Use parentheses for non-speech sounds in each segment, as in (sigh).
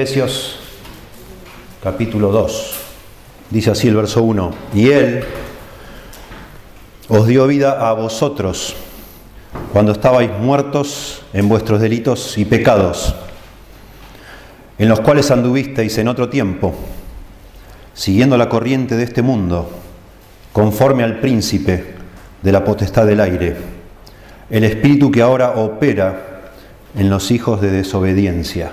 Efesios capítulo 2. Dice así el verso 1. Y Él os dio vida a vosotros cuando estabais muertos en vuestros delitos y pecados, en los cuales anduvisteis en otro tiempo, siguiendo la corriente de este mundo, conforme al príncipe de la potestad del aire, el espíritu que ahora opera en los hijos de desobediencia,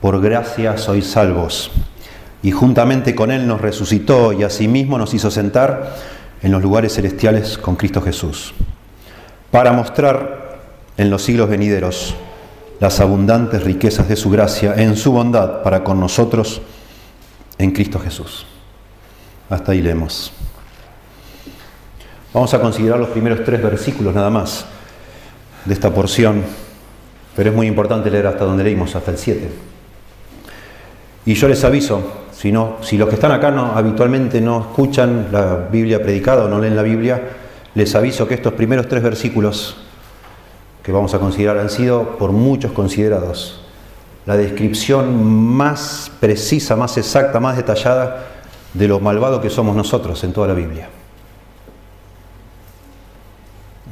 Por gracia sois salvos. Y juntamente con Él nos resucitó y asimismo nos hizo sentar en los lugares celestiales con Cristo Jesús, para mostrar en los siglos venideros las abundantes riquezas de su gracia en su bondad para con nosotros en Cristo Jesús. Hasta ahí leemos. Vamos a considerar los primeros tres versículos nada más de esta porción, pero es muy importante leer hasta donde leímos, hasta el 7. Y yo les aviso, si, si los que están acá no, habitualmente no escuchan la Biblia predicada o no leen la Biblia, les aviso que estos primeros tres versículos que vamos a considerar han sido por muchos considerados la descripción más precisa, más exacta, más detallada de lo malvado que somos nosotros en toda la Biblia.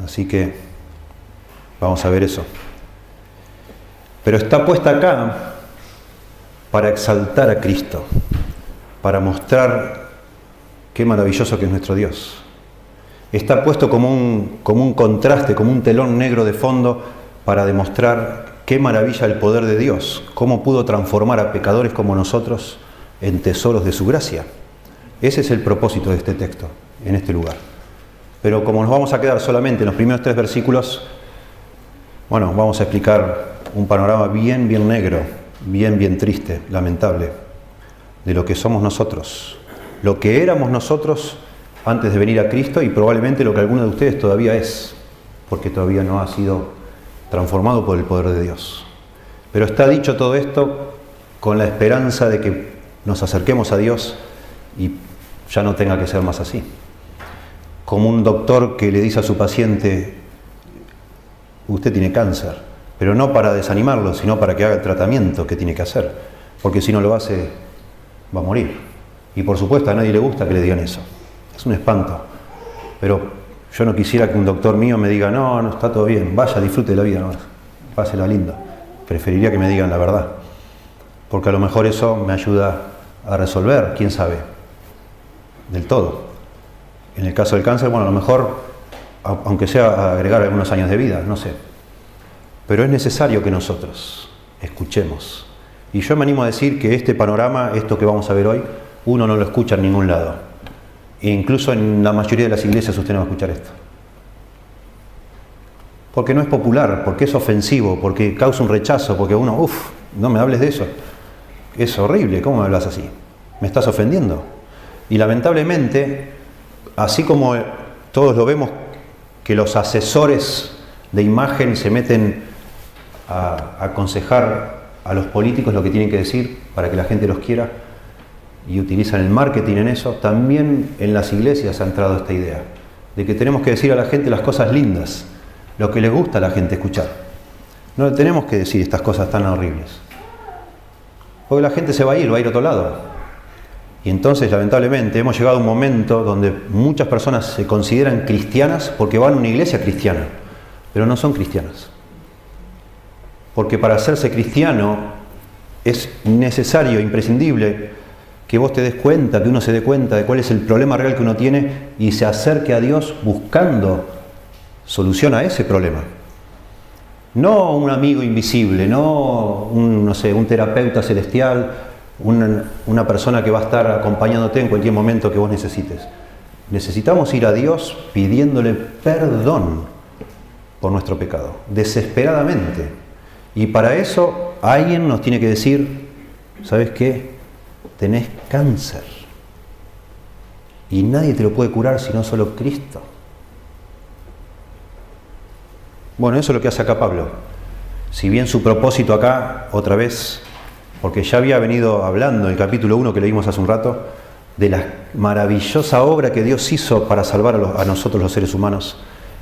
Así que vamos a ver eso. Pero está puesta acá para exaltar a Cristo, para mostrar qué maravilloso que es nuestro Dios. Está puesto como un, como un contraste, como un telón negro de fondo para demostrar qué maravilla el poder de Dios, cómo pudo transformar a pecadores como nosotros en tesoros de su gracia. Ese es el propósito de este texto, en este lugar. Pero como nos vamos a quedar solamente en los primeros tres versículos, bueno, vamos a explicar un panorama bien, bien negro bien, bien triste, lamentable, de lo que somos nosotros, lo que éramos nosotros antes de venir a Cristo y probablemente lo que alguno de ustedes todavía es, porque todavía no ha sido transformado por el poder de Dios. Pero está dicho todo esto con la esperanza de que nos acerquemos a Dios y ya no tenga que ser más así. Como un doctor que le dice a su paciente, usted tiene cáncer, pero no para desanimarlo, sino para que haga el tratamiento que tiene que hacer, porque si no lo hace, va a morir. Y por supuesto a nadie le gusta que le digan eso, es un espanto. Pero yo no quisiera que un doctor mío me diga, no, no está todo bien, vaya, disfrute de la vida, no, pásela linda. Preferiría que me digan la verdad, porque a lo mejor eso me ayuda a resolver, quién sabe, del todo. En el caso del cáncer, bueno, a lo mejor, aunque sea agregar algunos años de vida, no sé, pero es necesario que nosotros escuchemos. Y yo me animo a decir que este panorama, esto que vamos a ver hoy, uno no lo escucha en ningún lado. E incluso en la mayoría de las iglesias usted no va a escuchar esto. Porque no es popular, porque es ofensivo, porque causa un rechazo, porque uno, uff, no me hables de eso. Es horrible, ¿cómo me hablas así? Me estás ofendiendo. Y lamentablemente, así como todos lo vemos, que los asesores de imagen se meten a, aconsejar a los políticos lo que tienen que decir para que la gente los quiera y utilizan el marketing en eso, también en las iglesias ha entrado esta idea de que tenemos que decir a la gente las cosas lindas, lo que le gusta a la gente escuchar. No tenemos que decir estas cosas tan horribles. Porque la gente se va a ir, va a ir a otro lado. Y entonces, lamentablemente, hemos llegado a un momento donde muchas personas se consideran cristianas porque van a una iglesia cristiana, pero no son cristianas. Porque para hacerse cristiano es necesario, imprescindible, que vos te des cuenta, que uno se dé cuenta de cuál es el problema real que uno tiene y se acerque a Dios buscando solución a ese problema. No un amigo invisible, no un, no sé, un terapeuta celestial, una, una persona que va a estar acompañándote en cualquier momento que vos necesites. Necesitamos ir a Dios pidiéndole perdón por nuestro pecado, desesperadamente. Y para eso alguien nos tiene que decir, ¿sabes qué? Tenés cáncer. Y nadie te lo puede curar sino solo Cristo. Bueno, eso es lo que hace acá Pablo. Si bien su propósito acá, otra vez, porque ya había venido hablando en el capítulo 1 que leímos hace un rato, de la maravillosa obra que Dios hizo para salvar a, a nosotros los seres humanos.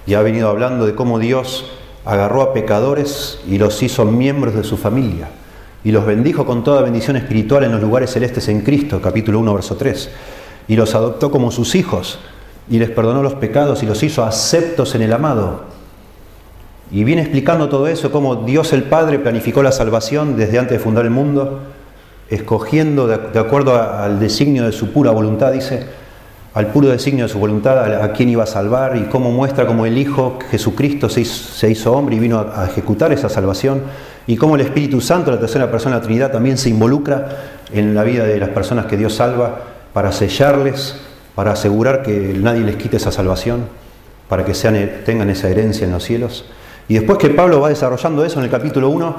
Y ha venido hablando de cómo Dios agarró a pecadores y los hizo miembros de su familia. Y los bendijo con toda bendición espiritual en los lugares celestes en Cristo, capítulo 1, verso 3. Y los adoptó como sus hijos y les perdonó los pecados y los hizo aceptos en el amado. Y viene explicando todo eso, cómo Dios el Padre planificó la salvación desde antes de fundar el mundo, escogiendo de, acuerdo al designio de su pura voluntad, dice, al puro designio de su voluntad a, quién iba a salvar y cómo muestra cómo el Hijo Jesucristo se hizo, hombre y vino a, ejecutar esa salvación y cómo el Espíritu Santo, la tercera persona de la Trinidad, también se involucra en la vida de las personas que Dios salva para sellarles, para asegurar que nadie les quite esa salvación, para que sean, tengan esa herencia en los cielos. Y después que Pablo va desarrollando eso en el capítulo 1,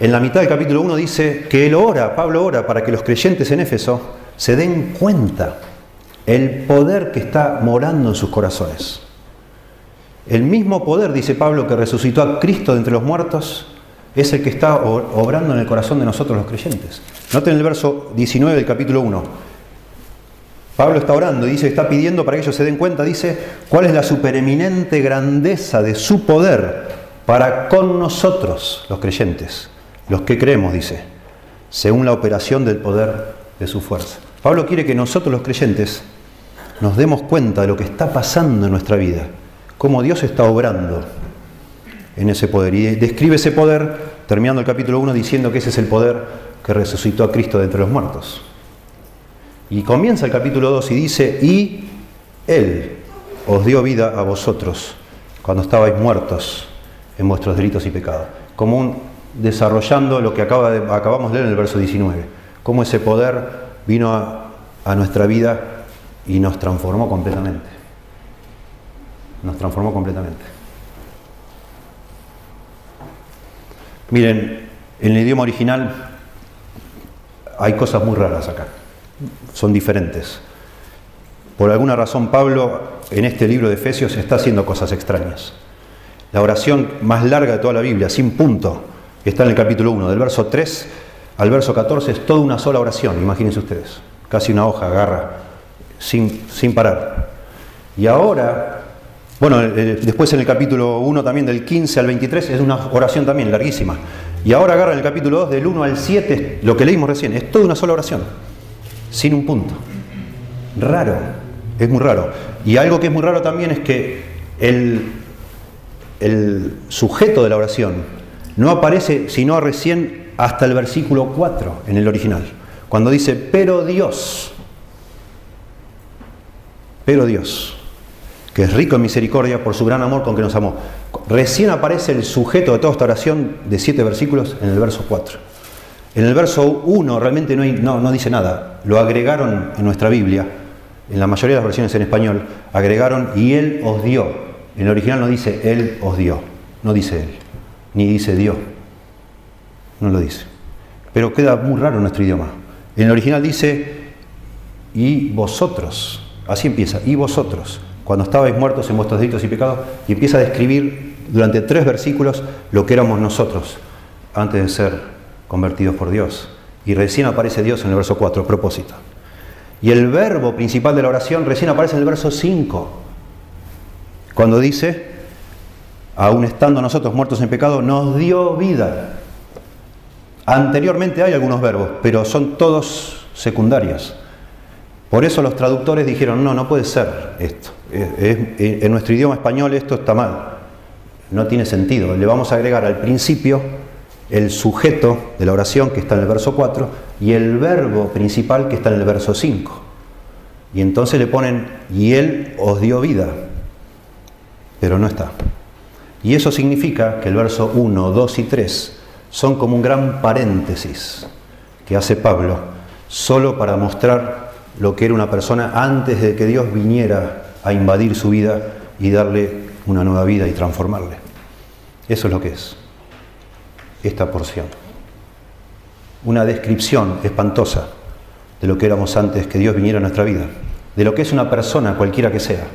en la mitad del capítulo 1 dice que él ora, Pablo ora para que los creyentes en Éfeso se den cuenta el poder que está morando en sus corazones. El mismo poder, dice Pablo, que resucitó a Cristo de entre los muertos, es el que está obrando en el corazón de nosotros los creyentes. Noten el verso 19 del capítulo 1. Pablo está orando y dice, está pidiendo para que ellos se den cuenta, dice, cuál es la supereminente grandeza de su poder para con nosotros, los creyentes, los que creemos, dice, según la operación del poder de su fuerza. Pablo quiere que nosotros los creyentes nos demos cuenta de lo que está pasando en nuestra vida, cómo Dios está obrando en ese poder. Y describe ese poder, terminando el capítulo 1, diciendo que ese es el poder que resucitó a Cristo de entre los muertos. Y comienza el capítulo 2 y dice, y Él os dio vida a vosotros cuando estabais muertos en vuestros delitos y pecados. Como desarrollando lo que acabamos de leer en el verso 19, cómo ese poder vino a nuestra vida y nos transformó completamente. Nos transformó completamente. Miren, en el idioma original hay cosas muy raras acá son diferentes. Por alguna razón Pablo en este libro de Efesios está haciendo cosas extrañas. La oración más larga de toda la Biblia, sin punto, está en el capítulo 1, del verso 3 al verso 14, es toda una sola oración, imagínense ustedes, casi una hoja, agarra, sin, sin parar. Y ahora, bueno, después en el capítulo 1 también del 15 al 23 es una oración también larguísima. Y ahora agarra el capítulo 2 del 1 al 7, lo que leímos recién, es toda una sola oración sin un punto. Raro, es muy raro. Y algo que es muy raro también es que el, el sujeto de la oración no aparece sino recién hasta el versículo 4 en el original, cuando dice, pero Dios, pero Dios, que es rico en misericordia por su gran amor con que nos amó. Recién aparece el sujeto de toda esta oración de siete versículos en el verso 4. En el verso 1 realmente no, no, dice nada, lo agregaron en nuestra Biblia, en la mayoría de las versiones en español, agregaron y Él os dio. En el original no dice Él os dio, no dice Él, ni dice Dios, no lo dice. Pero queda muy raro nuestro idioma. En el original dice y vosotros, así empieza, y vosotros, cuando estabais muertos en vuestros delitos y pecados, y empieza a describir durante tres versículos lo que éramos nosotros antes de ser convertidos por Dios. Y recién aparece Dios en el verso 4, propósito. Y el verbo principal de la oración recién aparece en el verso 5, cuando dice, aún estando nosotros muertos en pecado, nos dio vida. Anteriormente hay algunos verbos, pero son todos secundarios. Por eso los traductores dijeron, no, no puede ser esto. en nuestro idioma español esto está mal. No tiene sentido. Le vamos a agregar al principio el sujeto de la oración que está en el verso 4 y el verbo principal que está en el verso 5. Y entonces le ponen, y Él os dio vida, pero no está. Y eso significa que el verso 1, 2 y 3 son como un gran paréntesis que hace Pablo, solo para mostrar lo que era una persona antes de que Dios viniera a invadir su vida y darle una nueva vida y transformarle. Eso es lo que es esta porción. una descripción espantosa de lo que éramos antes que Dios viniera a nuestra vida, de lo que es una persona, cualquiera que sea,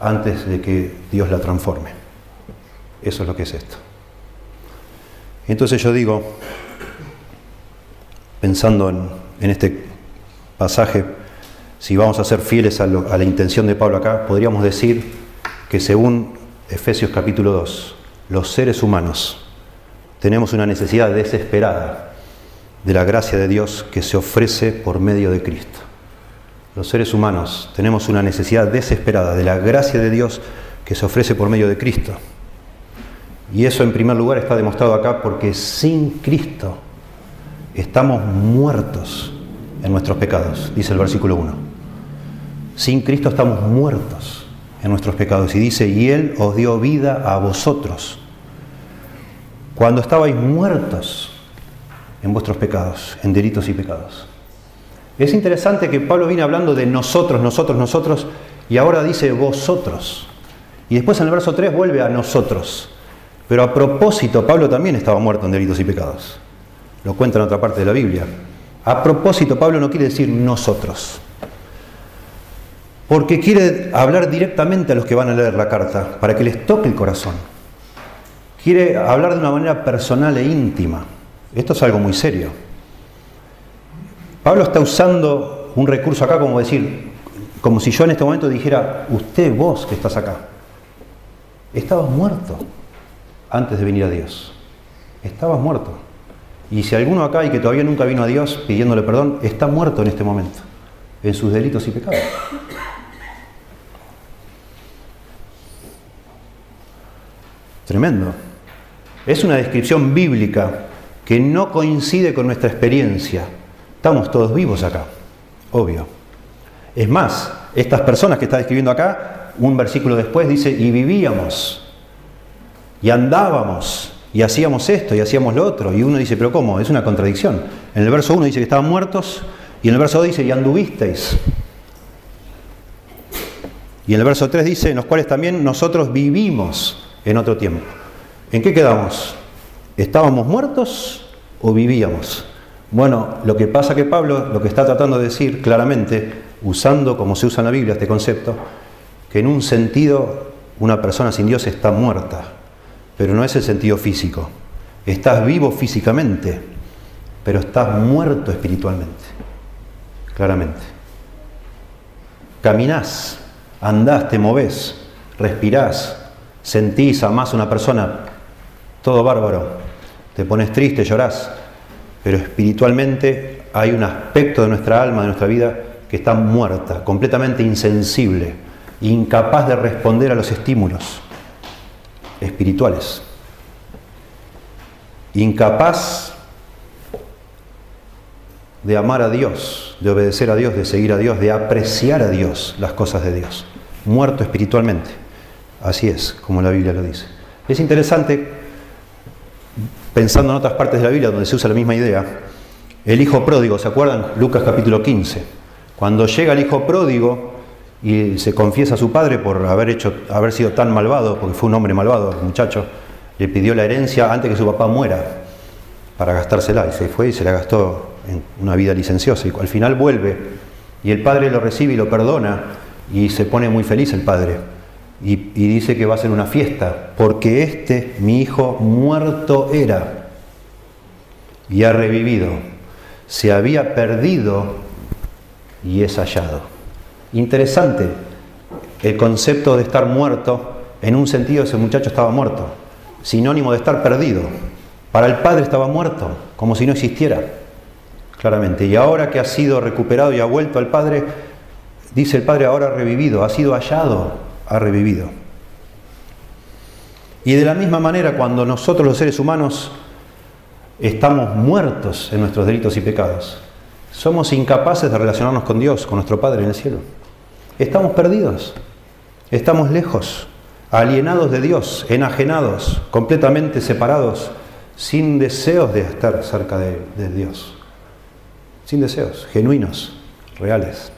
antes de que Dios la transforme. Eso es lo que es esto. Entonces yo digo, pensando en, este pasaje, si vamos a ser fieles a, la intención de Pablo acá, podríamos decir que según Efesios capítulo 2, los seres humanos tenemos una necesidad desesperada de la gracia de Dios que se ofrece por medio de Cristo. Los seres humanos tenemos una necesidad desesperada de la gracia de Dios que se ofrece por medio de Cristo. Y eso en primer lugar está demostrado acá porque sin Cristo estamos muertos en nuestros pecados, dice el versículo 1. Sin Cristo estamos muertos en nuestros pecados. Y dice, y Él os dio vida a vosotros. Cuando estabais muertos en vuestros pecados, en delitos y pecados. Es interesante que Pablo viene hablando de nosotros, nosotros, nosotros, y ahora dice vosotros. Y después en el verso 3 vuelve a nosotros. Pero a propósito, Pablo también estaba muerto en delitos y pecados. Lo cuenta en otra parte de la Biblia. A propósito, Pablo no quiere decir nosotros. Porque quiere hablar directamente a los que van a leer la carta, para que les toque el corazón. Quiere hablar de una manera personal e íntima. Esto es algo muy serio. Pablo está usando un recurso acá como decir, como si yo en este momento dijera, usted, vos que estás acá, estabas muerto antes de venir a Dios. Estabas muerto. Y si alguno acá y que todavía nunca vino a Dios pidiéndole perdón, está muerto en este momento, en sus delitos y pecados. Tremendo. Es una descripción bíblica que no coincide con nuestra experiencia. Estamos todos vivos acá, obvio. Es más, estas personas que está describiendo acá, un versículo después dice, y vivíamos, y andábamos, y hacíamos esto, y hacíamos lo otro. Y uno dice, pero ¿cómo? Es una contradicción. En el verso 1 dice que estaban muertos, y en el verso 2 dice, y anduvisteis. Y en el verso 3 dice, en los cuales también nosotros vivimos en otro tiempo. ¿En qué quedamos? ¿Estábamos muertos o vivíamos? Bueno, lo que pasa que Pablo lo que está tratando de decir claramente, usando como se usa en la Biblia este concepto, que en un sentido una persona sin Dios está muerta, pero no es el sentido físico. Estás vivo físicamente, pero estás muerto espiritualmente, claramente. Caminás, andás, te movés, respirás, sentís, amás a una persona, todo bárbaro. Te pones triste, llorás, pero espiritualmente hay un aspecto de nuestra alma, de nuestra vida, que está muerta, completamente insensible, incapaz de responder a los estímulos espirituales, incapaz de amar a Dios, de obedecer a Dios, de seguir a Dios, de apreciar a Dios, las cosas de Dios, muerto espiritualmente. Así es, como la Biblia lo dice. Es interesante pensando en otras partes de la Biblia donde se usa la misma idea, el hijo pródigo, ¿se acuerdan? Lucas capítulo 15. Cuando llega el hijo pródigo y se confiesa a su padre por haber, hecho, haber sido tan malvado, porque fue un hombre malvado, el muchacho, le pidió la herencia antes que su papá muera para gastársela y se fue y se la gastó en una vida licenciosa y al final vuelve y el padre lo recibe y lo perdona y se pone muy feliz el padre y, dice que va a ser una fiesta, porque este, mi hijo, muerto era y ha revivido. Se había perdido y es hallado. Interesante el concepto de estar muerto, en un sentido ese muchacho estaba muerto, sinónimo de estar perdido. Para el padre estaba muerto, como si no existiera, claramente. Y ahora que ha sido recuperado y ha vuelto al padre, dice el padre ahora revivido, ha sido hallado ha revivido. Y de la misma manera, cuando nosotros los seres humanos estamos muertos en nuestros delitos y pecados, somos incapaces de relacionarnos con Dios, con nuestro Padre en el cielo. Estamos perdidos, estamos lejos, alienados de Dios, enajenados, completamente separados, sin deseos de estar cerca de, de Dios, sin deseos, genuinos, reales.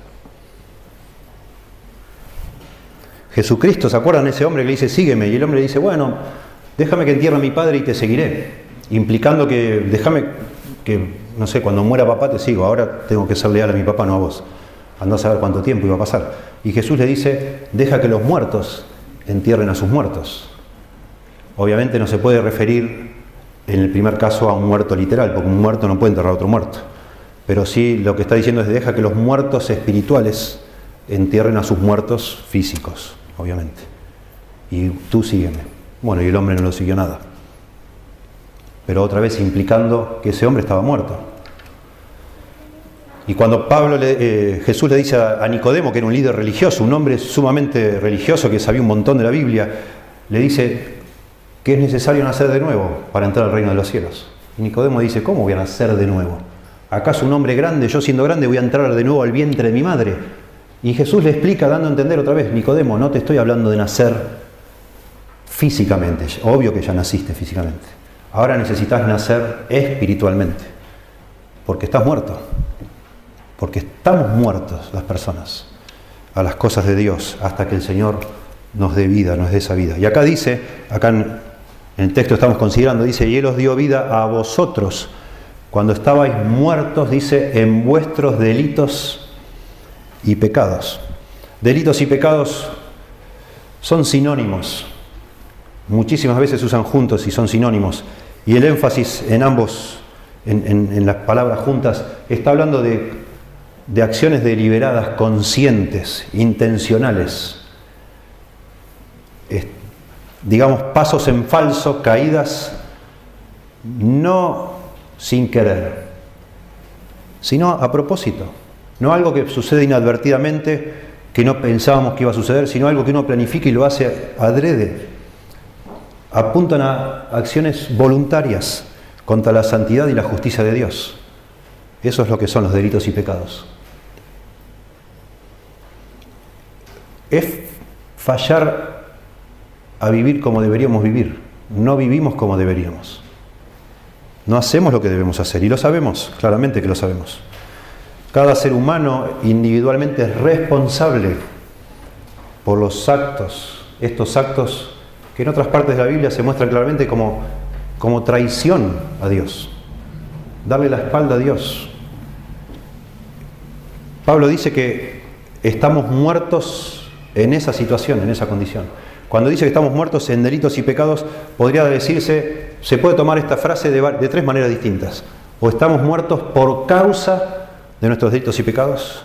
Jesucristo, ¿se acuerdan ese hombre que le dice, sígueme? Y el hombre le dice, bueno, déjame que entierre a mi padre y te seguiré. Implicando que déjame que no sé, cuando muera papá te sigo, ahora tengo que ser leal a mi papá, no a vos. Andá a saber cuánto tiempo iba a pasar. Y Jesús le dice, deja que los muertos entierren a sus muertos. Obviamente no se puede referir en el primer caso a un muerto literal, porque un muerto no puede enterrar a otro muerto. Pero sí lo que está diciendo es deja que los muertos espirituales entierren a sus muertos físicos, obviamente. Y tú sígueme. Bueno, y el hombre no lo siguió nada. Pero otra vez implicando que ese hombre estaba muerto. Y cuando Pablo eh, Jesús le dice a, Nicodemo, que era un líder religioso, un hombre sumamente religioso que sabía un montón de la Biblia, le dice que es necesario nacer de nuevo para entrar al reino de los cielos. Y Nicodemo dice, ¿cómo voy a nacer de nuevo? ¿Acaso un hombre grande, yo siendo grande, voy a entrar de nuevo al vientre de mi madre? Y Jesús le explica, dando a entender otra vez, Nicodemo, no te estoy hablando de nacer físicamente, obvio que ya naciste físicamente. Ahora necesitas nacer espiritualmente, porque estás muerto porque estamos muertos las personas a las cosas de Dios hasta que el Señor nos dé vida, nos dé esa vida. Y acá dice, acá en, el texto estamos considerando, dice, y Él os dio vida a vosotros cuando estabais muertos, dice, en vuestros delitos y pecados. Delitos y pecados son sinónimos. Muchísimas veces se usan juntos y son sinónimos. Y el énfasis en ambos, en las palabras juntas, está hablando de de acciones deliberadas, conscientes, intencionales, digamos, pasos en falso, caídas, no sin querer, sino a propósito, no algo que sucede inadvertidamente, que no pensábamos que iba a suceder, sino algo que uno planifica y lo hace adrede. Apuntan a acciones voluntarias contra la santidad y la justicia de Dios. Eso es lo que son los delitos y pecados. es fallar a vivir como deberíamos vivir. No vivimos como deberíamos. No hacemos lo que debemos hacer y lo sabemos, claramente que lo sabemos. Cada ser humano individualmente es responsable por los actos, estos actos que en otras partes de la Biblia se muestran claramente como, como traición a Dios, darle la espalda a Dios. Pablo dice que estamos muertos en esa situación, en esa condición. Cuando dice que estamos muertos en delitos y pecados, podría decirse, se puede tomar esta frase de, tres maneras distintas. O estamos muertos por causa de nuestros delitos y pecados,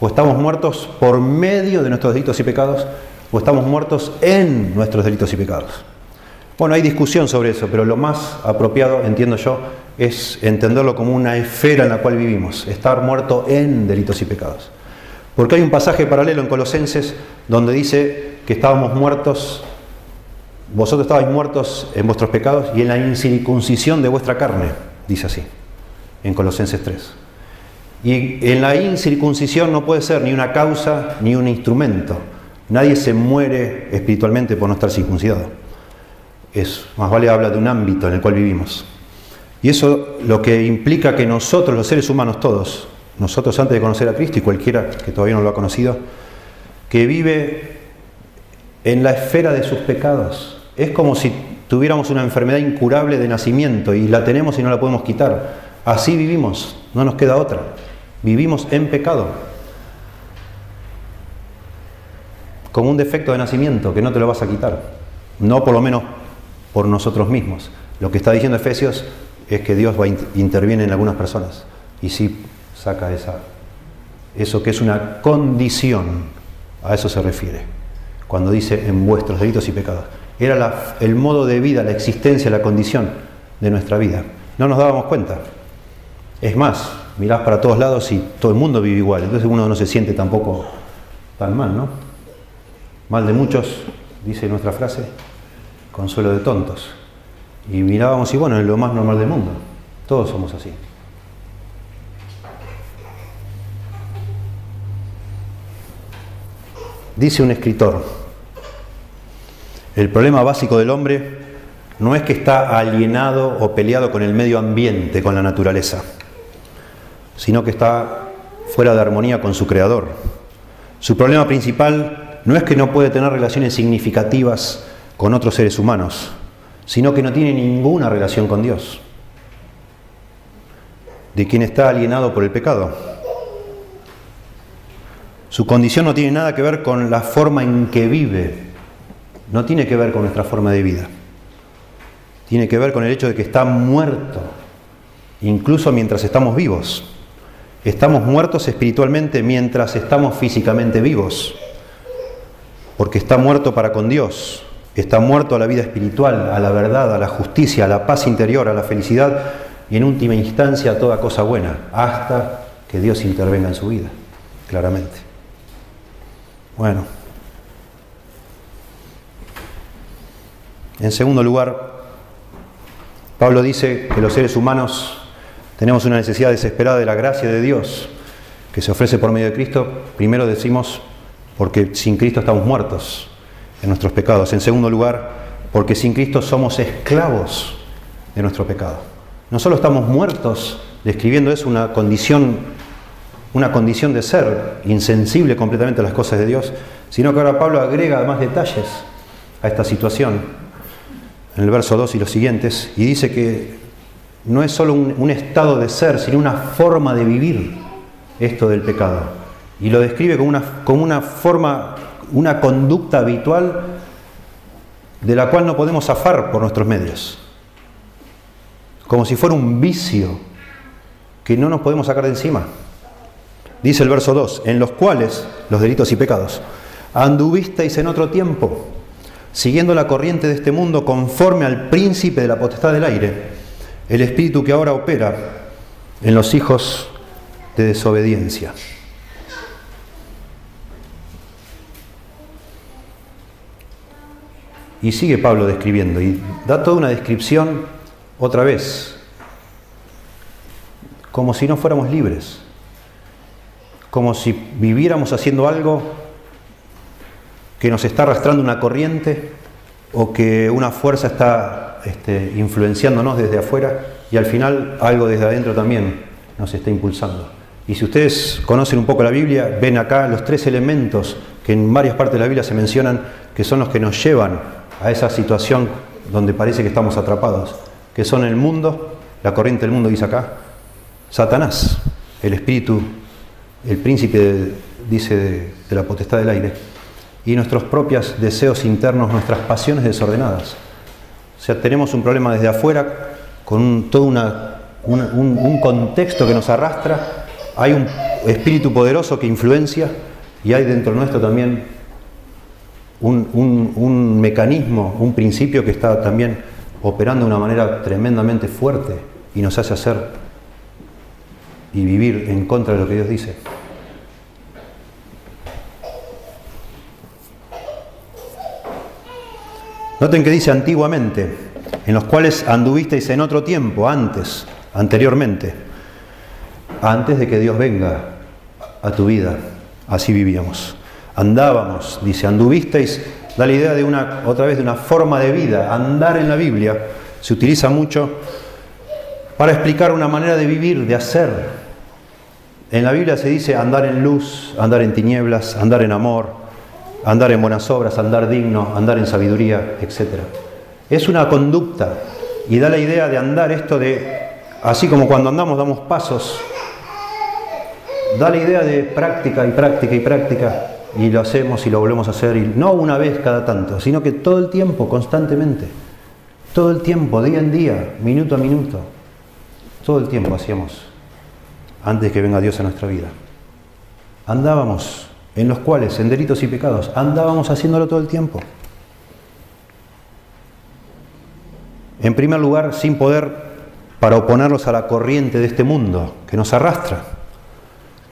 o estamos muertos por medio de nuestros delitos y pecados, o estamos muertos en nuestros delitos y pecados. Bueno, hay discusión sobre eso, pero lo más apropiado, entiendo yo, es entenderlo como una esfera en la cual vivimos, estar muerto en delitos y pecados. Porque hay un pasaje paralelo en Colosenses donde dice que estábamos muertos, vosotros estabais muertos en vuestros pecados y en la incircuncisión de vuestra carne, dice así, en Colosenses 3. Y en la incircuncisión no puede ser ni una causa ni un instrumento. Nadie se muere espiritualmente por no estar circuncidado. Es, más vale habla de un ámbito en el cual vivimos. Y eso lo que implica que nosotros, los seres humanos todos, nosotros antes de conocer a Cristo y cualquiera que todavía no lo ha conocido, que vive en la esfera de sus pecados. Es como si tuviéramos una enfermedad incurable de nacimiento y la tenemos y no la podemos quitar. Así vivimos, no nos queda otra. Vivimos en pecado. Como un defecto de nacimiento que no te lo vas a quitar. No por lo menos por nosotros mismos. Lo que está diciendo Efesios es que Dios va interviene en algunas personas. Y si saca esa, eso que es una condición, a eso se refiere, cuando dice en vuestros delitos y pecados. Era el modo de vida, la existencia, la condición de nuestra vida. No nos dábamos cuenta. Es más, mirás para todos lados y todo el mundo vive igual, entonces uno no se siente tampoco tan mal, ¿no? Mal de muchos, dice nuestra frase, consuelo de tontos. Y mirábamos y bueno, es lo más normal del mundo. Todos somos así. Dice un escritor, el problema básico del hombre no es que está alienado o peleado con el medio ambiente, con la naturaleza, sino que está fuera de armonía con su creador. Su problema principal no es que no puede tener relaciones significativas con otros seres humanos, sino que no tiene ninguna relación con Dios. de quien está alienado por el pecado. Su condición no tiene nada que ver con la forma en que vive, no tiene que ver con nuestra forma de vida. Tiene que ver con el hecho de que está muerto, incluso mientras estamos vivos. Estamos muertos espiritualmente mientras estamos físicamente vivos, porque está muerto para con Dios, está muerto a la vida espiritual, a la verdad, a la justicia, a la paz interior, a la felicidad y en última instancia a toda cosa buena, hasta que Dios intervenga en su vida, claramente. Bueno. En segundo lugar, Pablo dice que los seres humanos tenemos una necesidad desesperada de la gracia de Dios que se ofrece por medio de Cristo. Primero decimos, porque sin Cristo estamos muertos en nuestros pecados. En segundo lugar, porque sin Cristo somos esclavos de nuestro pecado. No solo estamos muertos, describiendo eso una condición una condición de ser insensible completamente a las cosas de Dios, sino que ahora Pablo agrega más detalles a esta situación en el verso 2 y los siguientes, y dice que no es solo un, estado de ser, sino una forma de vivir esto del pecado. Y lo describe como una, como una forma, una conducta habitual de la cual no podemos zafar por nuestros medios. Como si fuera un vicio que no nos podemos sacar de encima. Dice el verso 2, en los cuales, los delitos y pecados, anduvisteis en otro tiempo, siguiendo la corriente de este mundo conforme al príncipe de la potestad del aire, el espíritu que ahora opera en los hijos de desobediencia. Y sigue Pablo describiendo y da toda una descripción otra vez, como si no fuéramos libres como si viviéramos haciendo algo que nos está arrastrando una corriente o que una fuerza está este, influenciándonos desde afuera y al final algo desde adentro también nos está impulsando. Y si ustedes conocen un poco la Biblia, ven acá los tres elementos que en varias partes de la Biblia se mencionan, que son los que nos llevan a esa situación donde parece que estamos atrapados, que son el mundo, la corriente del mundo dice acá, Satanás, el espíritu el príncipe, dice, de, la potestad del aire, y nuestros propios deseos internos, nuestras pasiones desordenadas. Sea, tenemos un problema desde afuera, con todo un, contexto que nos arrastra, hay un espíritu poderoso que influencia y hay dentro nuestro también un, mecanismo, un principio que está también operando de una manera tremendamente fuerte y nos hace hacer y vivir en contra de lo que Dios dice. Noten que dice antiguamente, en los cuales anduvisteis en otro tiempo, antes, anteriormente, antes de que Dios venga a tu vida. Así vivíamos. Andábamos, dice, anduvisteis, da la idea de una, otra vez, de una forma de vida. Andar en la Biblia se utiliza mucho para explicar una manera de vivir, de hacer. En la Biblia se dice andar en luz, andar en tinieblas, andar en amor, andar en buenas obras, andar digno, andar en sabiduría, etc. Es una conducta y da la idea de andar esto de, así como cuando andamos damos pasos, da la idea de práctica y práctica y práctica y lo hacemos y lo volvemos a hacer, y no una vez cada tanto, sino que todo el tiempo, constantemente, todo el tiempo, día en día, minuto a minuto. Todo el tiempo hacíamos antes que venga Dios a nuestra vida. Andábamos en los cuales, en delitos y pecados, andábamos haciéndolo todo el tiempo. En primer lugar, sin poder para oponernos a la corriente de este mundo que nos arrastra,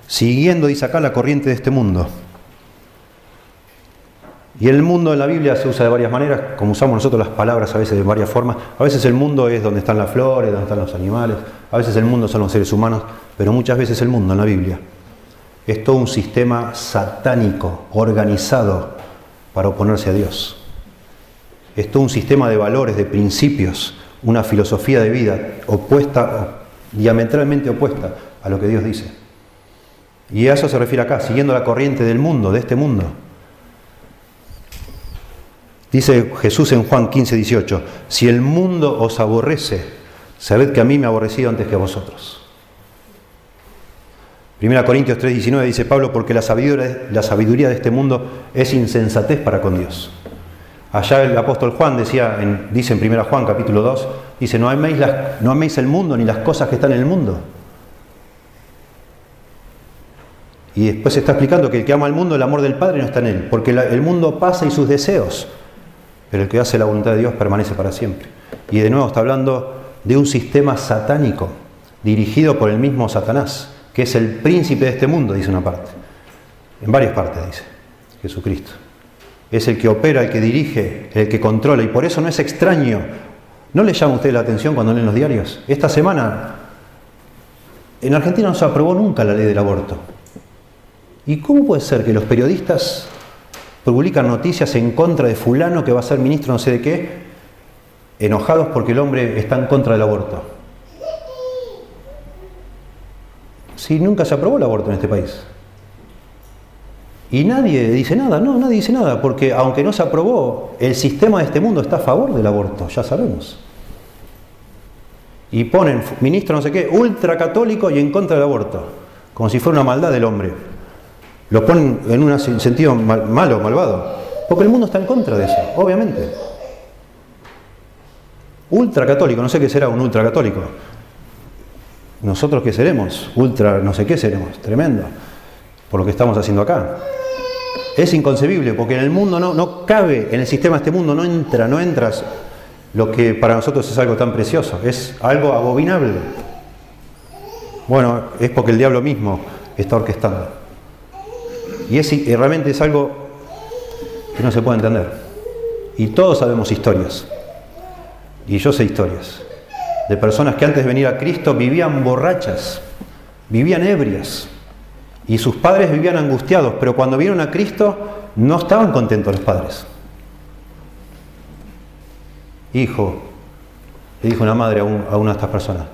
siguiendo, dice acá, la corriente de este mundo. Y el mundo en la Biblia se usa de varias maneras, como usamos nosotros las palabras a veces de varias formas. A veces el mundo es donde están las flores, donde están los animales, a veces el mundo son los seres humanos, pero muchas veces el mundo en la Biblia es todo un sistema satánico, organizado para oponerse a Dios. Es todo un sistema de valores, de principios, una filosofía de vida opuesta, diametralmente opuesta a lo que Dios dice. Y a eso se refiere acá, siguiendo la corriente del mundo, de este mundo. Dice Jesús en Juan 15, 18, si el mundo os aborrece, sabed que a mí me ha aborrecido antes que a vosotros. 1 Corintios 3:19 dice Pablo, porque la sabiduría, de este mundo es insensatez para con Dios. Allá el apóstol Juan decía, en, dice en 1 Juan capítulo 2, dice, no améis el mundo ni las cosas que están en el mundo. Y después se está explicando que el que ama al mundo, el amor del Padre no está en él, porque el mundo pasa y sus deseos, pero el que hace la voluntad de Dios permanece para siempre. Y de nuevo está hablando de un sistema satánico, dirigido por el mismo Satanás que es el príncipe de este mundo, dice una parte. En varias partes dice Jesucristo. Es el que opera, el que dirige, el que controla. Y por eso no es extraño. ¿No le llama a usted la atención cuando leen los diarios? Esta semana en Argentina no se aprobó nunca la ley del aborto. ¿Y cómo puede ser que los periodistas publican noticias en contra de fulano que va a ser ministro no sé de qué, enojados porque el hombre está en contra del aborto? Si nunca se aprobó el aborto en este país? Y nadie dice nada, no, nadie dice nada, porque aunque no se aprobó, el sistema de este mundo está a favor del aborto, ya sabemos. Y ponen ministro no sé qué, ultracatólico y en contra del aborto, como si fuera una maldad del hombre. Lo ponen en un sentido malo, malvado, porque el mundo está en contra de eso, obviamente. Ultracatólico, no sé qué será un ultracatólico. ¿Nosotros qué seremos? Ultra, no sé qué seremos, tremendo, por lo que estamos haciendo acá. Es inconcebible, porque en el mundo no, no cabe, en el sistema de este mundo no entra, no entras lo que para nosotros es algo tan precioso, es algo abominable. Bueno, es porque el diablo mismo está orquestando. Y, es, y realmente es algo que no se puede entender. Y todos sabemos historias. Y yo sé historias de personas que antes de venir a Cristo vivían borrachas, vivían ebrias, y sus padres vivían angustiados, pero cuando vieron a Cristo no estaban contentos los padres. Hijo, le dijo una madre a, una de estas personas,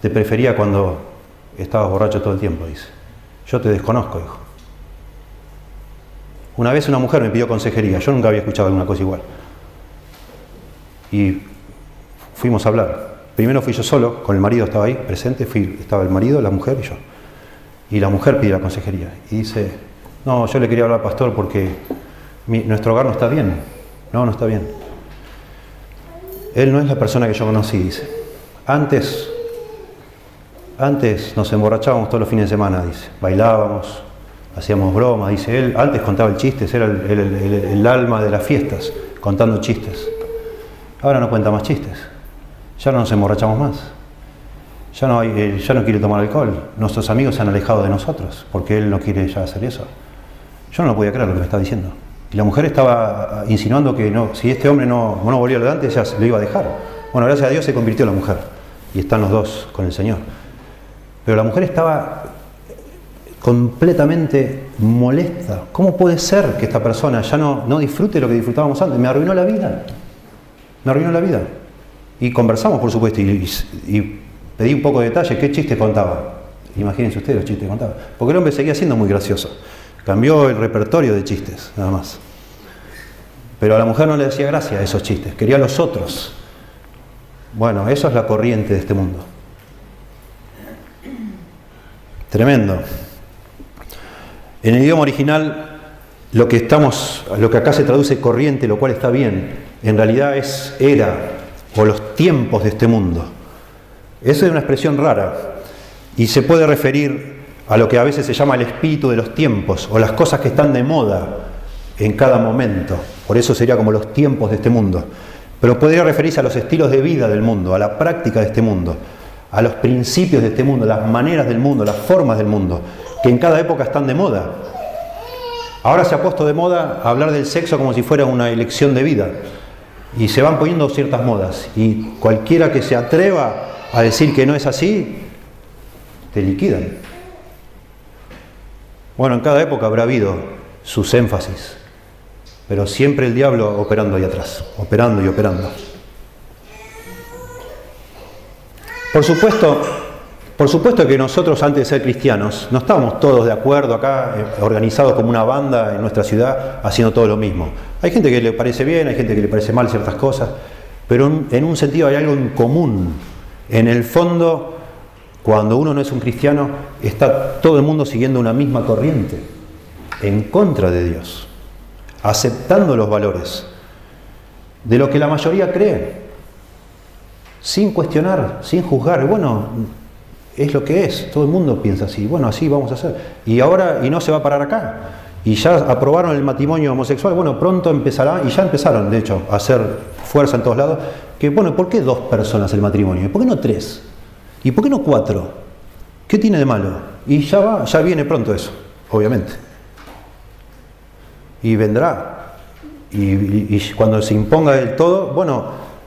te prefería cuando estabas borracho todo el tiempo, dice. Yo te desconozco, hijo. Una vez una mujer me pidió consejería, yo nunca había escuchado alguna cosa igual. Y fuimos a hablar. Primero fui yo solo, con el marido estaba ahí presente, fui, estaba el marido, la mujer y yo. Y la mujer pide la consejería y dice, no, yo le quería hablar al pastor porque nuestro hogar no está bien. No, no está bien. Él no es la persona que yo conocí, dice. Antes, antes nos emborrachábamos todos los fines de semana, dice. Bailábamos, hacíamos bromas, dice él. Antes contaba el chistes, era el alma de las fiestas, contando chistes. Ahora no cuenta más chistes ya no nos emborrachamos más. Ya no, eh, ya no quiere tomar alcohol. Nuestros amigos se han alejado de nosotros porque él no quiere ya hacer eso. Yo no lo podía creer lo que me está diciendo. Y la mujer estaba insinuando que no, si este hombre no, no volvía adelante, ella lo iba a dejar. Bueno, gracias a Dios se convirtió la mujer. Y están los dos con el Señor. Pero la mujer estaba completamente molesta. ¿Cómo puede ser que esta persona ya no, no disfrute lo que disfrutábamos antes? Me arruinó la vida. Me arruinó la vida. Y conversamos, por supuesto, y, pedí un poco de detalle, qué chiste contaba. Imagínense ustedes los chistes que contaba. Porque el hombre seguía siendo muy gracioso. Cambió el repertorio de chistes, nada más. Pero a la mujer no le hacía gracia esos chistes, quería los otros. Bueno, eso es la corriente de este mundo. Tremendo. En el idioma original, lo que estamos, lo que acá se traduce corriente, lo cual está bien, en realidad es era, o los tiempos de este mundo. Esa es una expresión rara y se puede referir a lo que a veces se llama el espíritu de los tiempos o las cosas que están de moda en cada momento. Por eso sería como los tiempos de este mundo. Pero podría referirse a los estilos de vida del mundo, a la práctica de este mundo, a los principios de este mundo, las maneras del mundo, las formas del mundo, que en cada época están de moda. Ahora se ha puesto de moda hablar del sexo como si fuera una elección de vida y se van poniendo ciertas modas. Y cualquiera que se atreva a decir que no es así, te liquidan. Bueno, en cada época habrá habido sus énfasis, pero siempre el diablo operando ahí atrás, operando y operando. Por supuesto, por supuesto que nosotros antes de ser cristianos no estábamos todos de acuerdo acá, eh, organizados como una banda en nuestra ciudad, haciendo todo lo mismo. Hay gente que le parece bien, hay gente que le parece mal ciertas cosas, pero en un sentido hay algo en común. En el fondo, Cuando uno no es un cristiano, está todo el mundo siguiendo una misma corriente, en contra de Dios, aceptando los valores de lo que la mayoría cree, sin cuestionar, sin juzgar. Bueno, es lo que es, todo el mundo piensa así, bueno, así vamos a hacer. Y ahora, y no se va a parar acá. Y ya aprobaron el matrimonio homosexual, bueno, pronto empezará, y ya empezaron, de hecho, a hacer fuerza en todos lados, que, bueno, ¿por qué dos personas el matrimonio? ¿Por qué no tres? ¿Y por qué no cuatro? ¿Qué tiene de malo? Y ya va, ya viene pronto eso, obviamente. Y vendrá. Y, cuando se imponga del todo, bueno,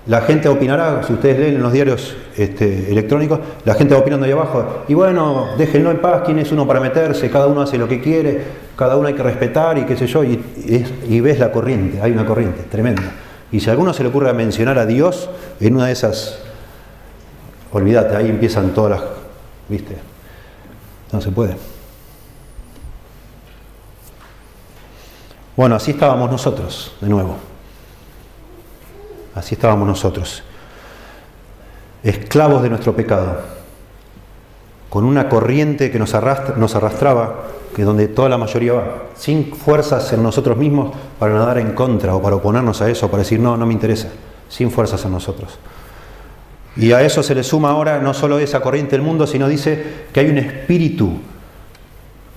la gente opinará, si ustedes leen en los diarios este, electrónicos, la gente va opinando ahí abajo, y bueno, déjenlo en paz, quién es uno para meterse, cada uno hace lo que quiere, cada uno hay que respetar y qué sé yo, y, y ves la corriente, hay una corriente tremenda. Y si a alguno se le ocurre mencionar a Dios en una de esas Olvídate, ahí empiezan todas las... ¿Viste? No se puede. Bueno, así estábamos nosotros, de nuevo. Así estábamos nosotros. Esclavos de nuestro pecado. Con una corriente que nos, nos arrastraba, que es donde toda la mayoría va. Sin fuerzas en nosotros mismos para nadar en contra o para oponernos a eso, para decir, no, no me interesa. Sin fuerzas en nosotros. Y a eso se le suma ahora no solo esa corriente del mundo, sino dice que hay un espíritu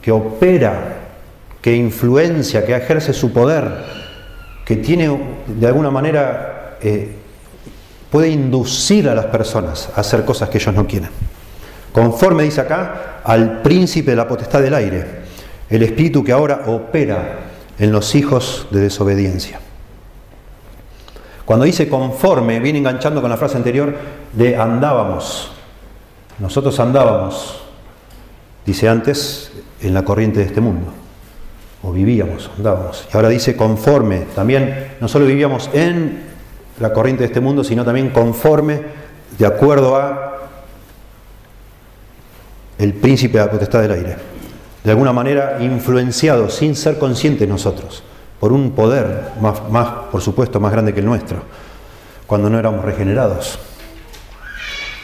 que opera, que influencia, que ejerce su poder, que tiene de alguna manera, eh, puede inducir a las personas a hacer cosas que ellos no quieren. Conforme dice acá, al príncipe de la potestad del aire, el espíritu que ahora opera en los hijos de desobediencia. Cuando dice conforme, viene enganchando con la frase anterior de andábamos. Nosotros andábamos, dice antes, en la corriente de este mundo. O vivíamos, andábamos. Y ahora dice conforme. También no vivíamos en la corriente de este mundo, sino también conforme, de acuerdo a el príncipe de la potestad del aire. De alguna manera influenciado, sin ser conscientes nosotros por un poder más, más, por supuesto, más grande que el nuestro, cuando no éramos regenerados.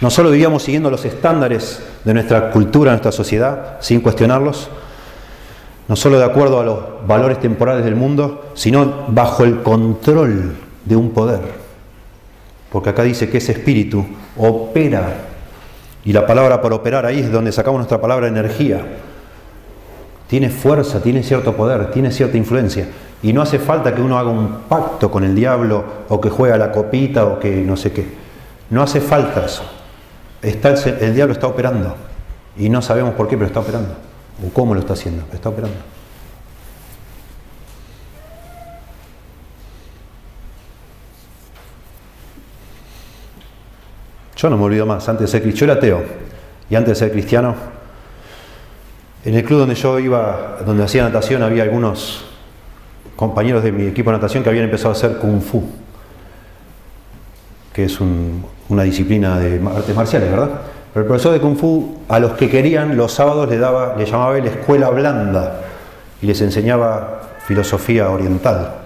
No solo vivíamos siguiendo los estándares de nuestra cultura, nuestra sociedad, sin cuestionarlos, no solo de acuerdo a los valores temporales del mundo, sino bajo el control de un poder. Porque acá dice que ese espíritu opera, y la palabra por operar ahí es donde sacamos nuestra palabra energía. Tiene fuerza, tiene cierto poder, tiene cierta influencia. Y no hace falta que uno haga un pacto con el diablo o que juegue a la copita o que no sé qué. No hace falta eso. Está el, diablo está operando y no sabemos por qué, pero está operando. O cómo lo está haciendo, está operando. Yo no me olvido más, antes de ser cristiano, yo era ateo, y antes de ser cristiano, en el club donde yo iba, donde hacía natación, había algunos compañeros de mi equipo de natación que habían empezado a hacer kung fu, que es una disciplina de artes marciales, ¿verdad? Pero el profesor de kung fu a los que querían los sábados le daba, le llamaba la escuela blanda y les enseñaba filosofía oriental.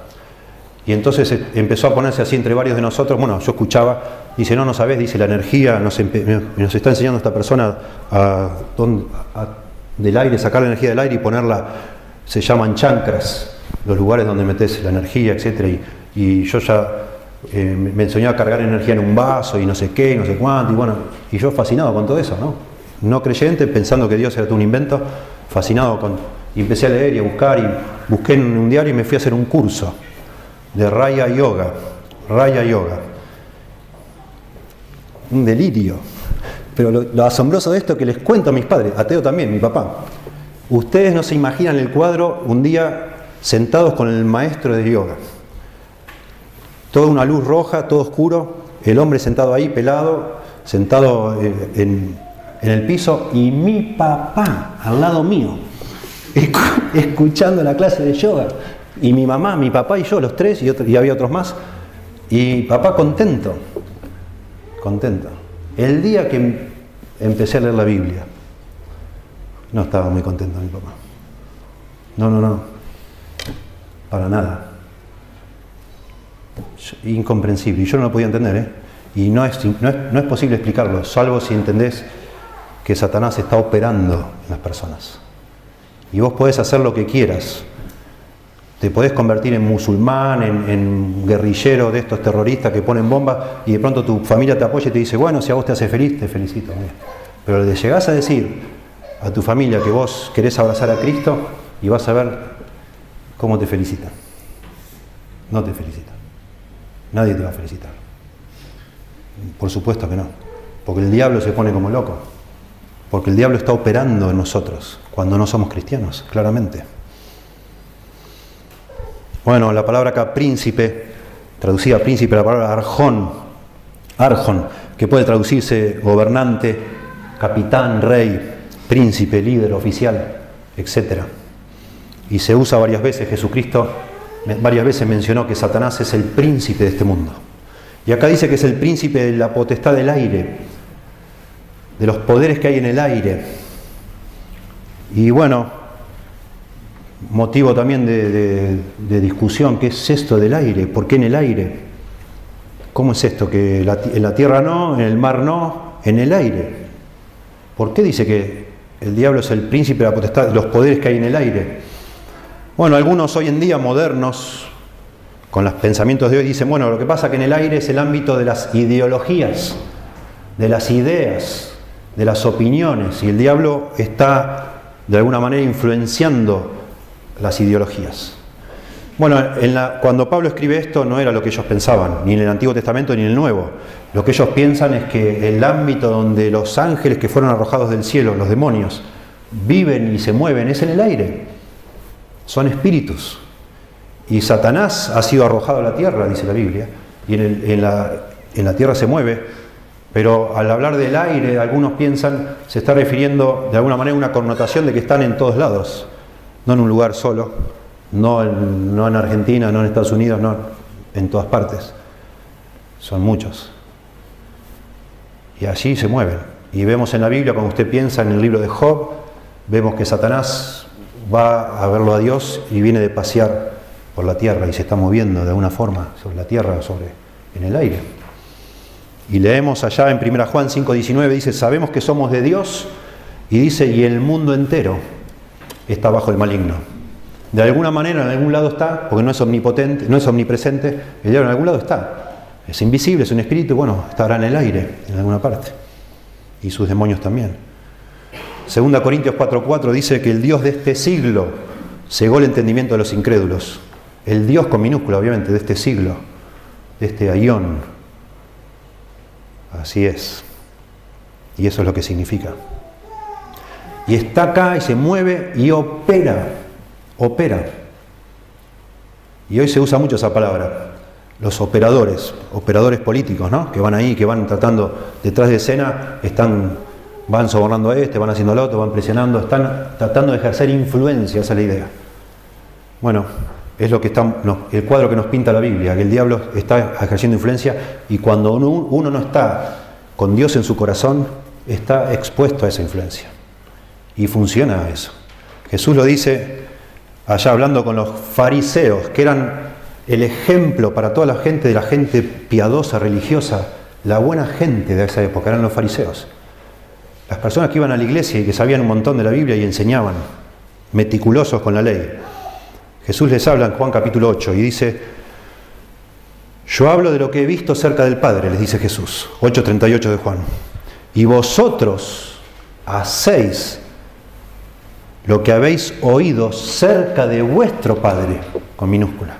Y entonces eh, empezó a ponerse así entre varios de nosotros. Bueno, yo escuchaba, dice, no, no sabes, dice, la energía nos, está enseñando esta persona a, del aire, sacar la energía del aire y ponerla, se llaman chancras los lugares donde metes la energía, etc. Y, yo ya eh, me enseñó a cargar energía en un vaso y no sé qué, no sé cuánto, y bueno, y yo fascinado con todo eso, ¿no? No creyente, pensando que Dios era todo un invento, fascinado con... Y empecé a leer y a buscar, y busqué en un diario y me fui a hacer un curso de Raya Yoga, Raya Yoga. Un delirio. Pero lo, asombroso de esto que les cuento a mis padres, ateo también, mi papá. Ustedes no se imaginan el cuadro un día sentados con el maestro de yoga. Toda una luz roja, todo oscuro, el hombre sentado ahí, pelado, sentado eh, en, el piso, y mi papá al lado mío, (laughs) escuchando la clase de yoga. Y mi mamá, mi papá y yo, los tres, y, había otros más. Y papá contento, contento. El día que empecé a leer la Biblia, no estaba muy contento mi papá. No, no, no para nada. Incomprensible. Y yo no lo podía entender, ¿eh? Y no es, no, es, posible explicarlo, salvo si entendés que Satanás está operando en las personas. Y vos podés hacer lo que quieras. Te podés convertir en musulmán, en, guerrillero de estos terroristas que ponen bombas y de pronto tu familia te apoya y te dice, bueno, si a vos te hace feliz, te felicito. Pero le llegás a decir a tu familia que vos querés abrazar a Cristo y vas a ver cómo te felicitan. No te felicitan. Nadie te va a felicitar. Por supuesto que no. Porque el diablo se pone como loco. Porque el diablo está operando en nosotros cuando no somos cristianos, claramente. Bueno, la palabra acá príncipe, traducida príncipe, la palabra arjón, arjón, que puede traducirse gobernante, capitán, rey, príncipe, líder, oficial, etc. Y se usa varias veces, Jesucristo varias veces mencionó que Satanás es el príncipe de este mundo. Y acá dice que es el príncipe de la potestad del aire, de los poderes que hay en el aire. Y bueno, motivo también de, discusión, ¿qué es esto del aire? ¿Por qué en el aire? ¿Cómo es esto? Que en la tierra no, en el mar no, en el aire. ¿Por qué dice que el diablo es el príncipe de la potestad, los poderes que hay en el aire? Bueno, algunos hoy en día modernos, con los pensamientos de hoy, dicen, bueno, lo que pasa que en el aire es el ámbito de las ideologías, de las ideas, de las opiniones, y el diablo está de alguna manera influenciando las ideologías. Bueno, cuando Pablo escribe esto no era lo que ellos pensaban, ni en el Antiguo Testamento ni en el Nuevo. Lo que ellos piensan es que el ámbito donde los ángeles que fueron arrojados del cielo, los demonios, viven y se mueven es en el aire. Son espíritus. Y Satanás ha sido arrojado a la tierra, dice la Biblia, y en la tierra se mueve, pero al hablar del aire, algunos piensan, se está refiriendo de alguna manera a una connotación de que están en todos lados, no en un lugar solo, no en, no en Argentina, no en Estados Unidos, no en todas partes. Son muchos. Y allí se mueven. Y vemos en la Biblia, cuando usted piensa en el libro de Job, vemos que Satanás va a verlo a Dios y viene de pasear por la tierra y se está moviendo de alguna forma sobre la tierra, sobre en el aire. Y leemos allá en 1 Juan 5:19, dice, sabemos que somos de Dios, y dice, y el mundo entero está bajo el maligno. De alguna manera, en algún lado está, porque no es omnipotente, no es omnipresente, el diablo en algún lado está. Es invisible, es un espíritu, bueno, estará en el aire, en alguna parte. Y sus demonios también. Segunda Corintios 4:4 dice que el Dios de este siglo cegó el entendimiento de los incrédulos. El Dios con minúscula, obviamente, de este siglo, de este ayón, Así es. Y eso es lo que significa. Y está acá y se mueve y opera. Opera. Y hoy se usa mucho esa palabra. Los operadores, operadores políticos, ¿no? Que van ahí, que van tratando, detrás de escena, están, van sobornando a este, van haciendo lo otro, van presionando, están tratando de ejercer influencia, esa es la idea. Bueno, es lo que está, el cuadro que nos pinta la Biblia, que el diablo está ejerciendo influencia y cuando uno, no está con Dios en su corazón, está expuesto a esa influencia. Y funciona eso. Jesús lo dice allá hablando con los fariseos, que eran el ejemplo para toda la gente de la gente piadosa, religiosa, la buena gente de esa época, eran los fariseos. Las personas que iban a la iglesia y que sabían un montón de la Biblia y enseñaban, meticulosos con la ley. Jesús les habla en Juan capítulo 8 y dice, yo hablo de lo que he visto cerca del Padre, les dice Jesús, 8.38 de Juan, y vosotros hacéis lo que habéis oído cerca de vuestro Padre, con minúscula.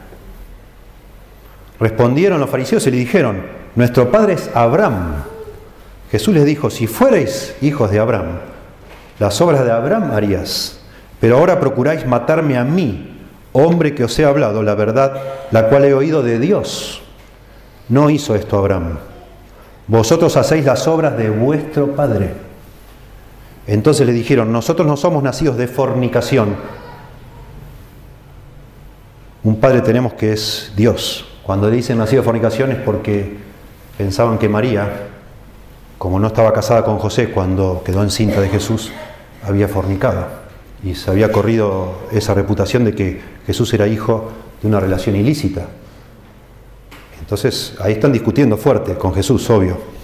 Respondieron los fariseos y le dijeron, nuestro Padre es Abraham. Jesús les dijo, si fuerais hijos de Abraham, las obras de Abraham harías, pero ahora procuráis matarme a mí, hombre que os he hablado la verdad, la cual he oído de Dios. No hizo esto Abraham. Vosotros hacéis las obras de vuestro Padre. Entonces le dijeron, nosotros no somos nacidos de fornicación. Un padre tenemos que es Dios. Cuando le dicen nacido de fornicación es porque pensaban que María, como no estaba casada con José cuando quedó encinta de Jesús, había fornicado y se había corrido esa reputación de que Jesús era hijo de una relación ilícita. Entonces ahí están discutiendo fuerte con Jesús, obvio.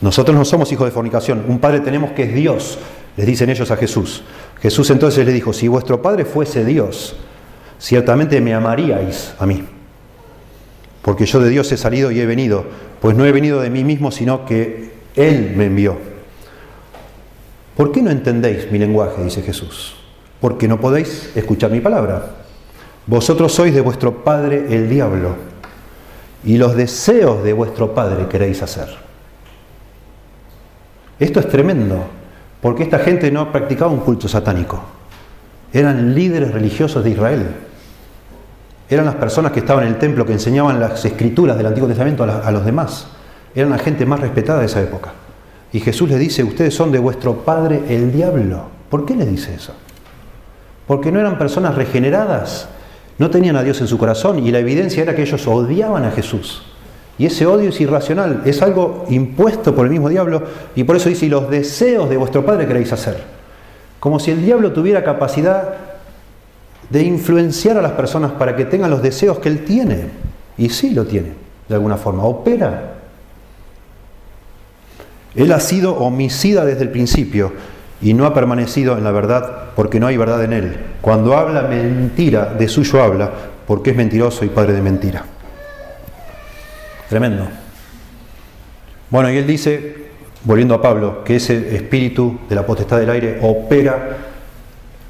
Nosotros no somos hijos de fornicación, un padre tenemos que es Dios, les dicen ellos a Jesús. Jesús entonces les dijo, si vuestro padre fuese Dios, ciertamente me amaríais a mí, porque yo de Dios he salido y he venido, pues no he venido de mí mismo, sino que Él me envió. ¿Por qué no entendéis mi lenguaje? dice Jesús. Porque no podéis escuchar mi palabra. Vosotros sois de vuestro padre el diablo, y los deseos de vuestro padre queréis hacer. Esto es tremendo, porque esta gente no practicaba un culto satánico. Eran líderes religiosos de Israel. Eran las personas que estaban en el templo, que enseñaban las escrituras del Antiguo Testamento a, los demás. Eran la gente más respetada de esa época. Y Jesús les dice, ustedes son de vuestro padre el diablo. ¿Por qué les dice eso? Porque no eran personas regeneradas, no tenían a Dios en su corazón y la evidencia era que ellos odiaban a Jesús. Y ese odio es irracional, es algo impuesto por el mismo diablo y por eso dice, y los deseos de vuestro Padre queréis hacer. Como si el diablo tuviera capacidad de influenciar a las personas para que tengan los deseos que él tiene. Y sí lo tiene, de alguna forma, opera. Él ha sido homicida desde el principio y no ha permanecido en la verdad porque no hay verdad en él. Cuando habla mentira, de suyo habla, porque es mentiroso y padre de mentira. Tremendo. Bueno, y él dice, volviendo a Pablo, que ese espíritu de la potestad del aire opera,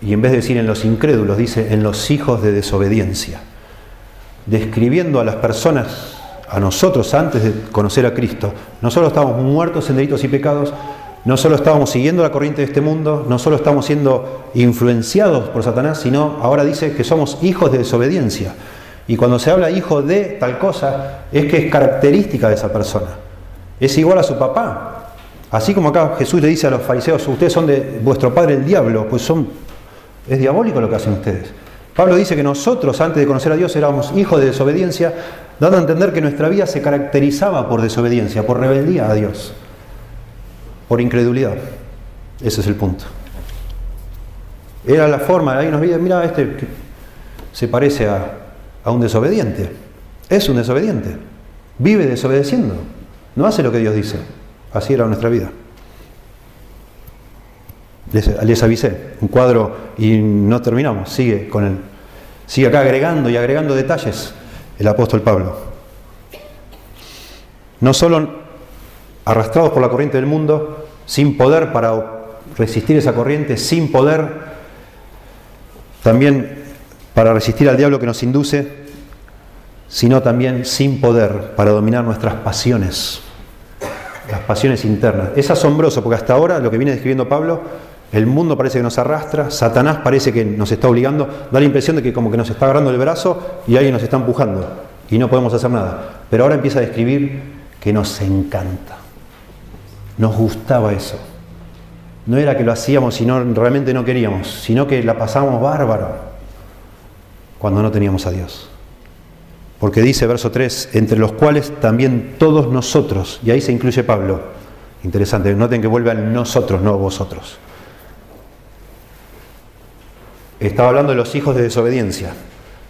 y en vez de decir en los incrédulos, dice en los hijos de desobediencia, describiendo a las personas, a nosotros antes de conocer a Cristo, no solo estábamos muertos en delitos y pecados, no solo estábamos siguiendo la corriente de este mundo, no solo estamos siendo influenciados por Satanás, sino ahora dice que somos hijos de desobediencia. Y cuando se habla hijo de tal cosa, es que es característica de esa persona. Es igual a su papá. Así como acá Jesús le dice a los fariseos, ustedes son de vuestro padre el diablo, pues son, es diabólico lo que hacen ustedes. Pablo dice que nosotros, antes de conocer a Dios, éramos hijos de desobediencia, dando a entender que nuestra vida se caracterizaba por desobediencia, por rebeldía a Dios, por incredulidad. Ese es el punto. Era la forma, ahí nos veía, mira, este se parece a, a un desobediente. Es un desobediente. Vive desobedeciendo. No hace lo que Dios dice. Así era nuestra vida. Les, avisé, un cuadro y no terminamos. Sigue con él. Sigue acá agregando y agregando detalles el apóstol Pablo. No solo arrastrados por la corriente del mundo, sin poder para resistir esa corriente, sin poder también para resistir al diablo que nos induce, sino también sin poder para dominar nuestras pasiones, las pasiones internas. Es asombroso porque hasta ahora lo que viene describiendo Pablo, el mundo parece que nos arrastra, Satanás parece que nos está obligando, da la impresión de que como que nos está agarrando el brazo y alguien nos está empujando y no podemos hacer nada. Pero ahora empieza a describir que nos encanta, nos gustaba eso. No era que lo hacíamos y realmente no queríamos, sino que la pasábamos bárbaro cuando no teníamos a Dios. Porque dice verso 3, entre los cuales también todos nosotros, y ahí se incluye Pablo. Interesante, noten que vuelve a nosotros, no vosotros. Estaba hablando de los hijos de desobediencia.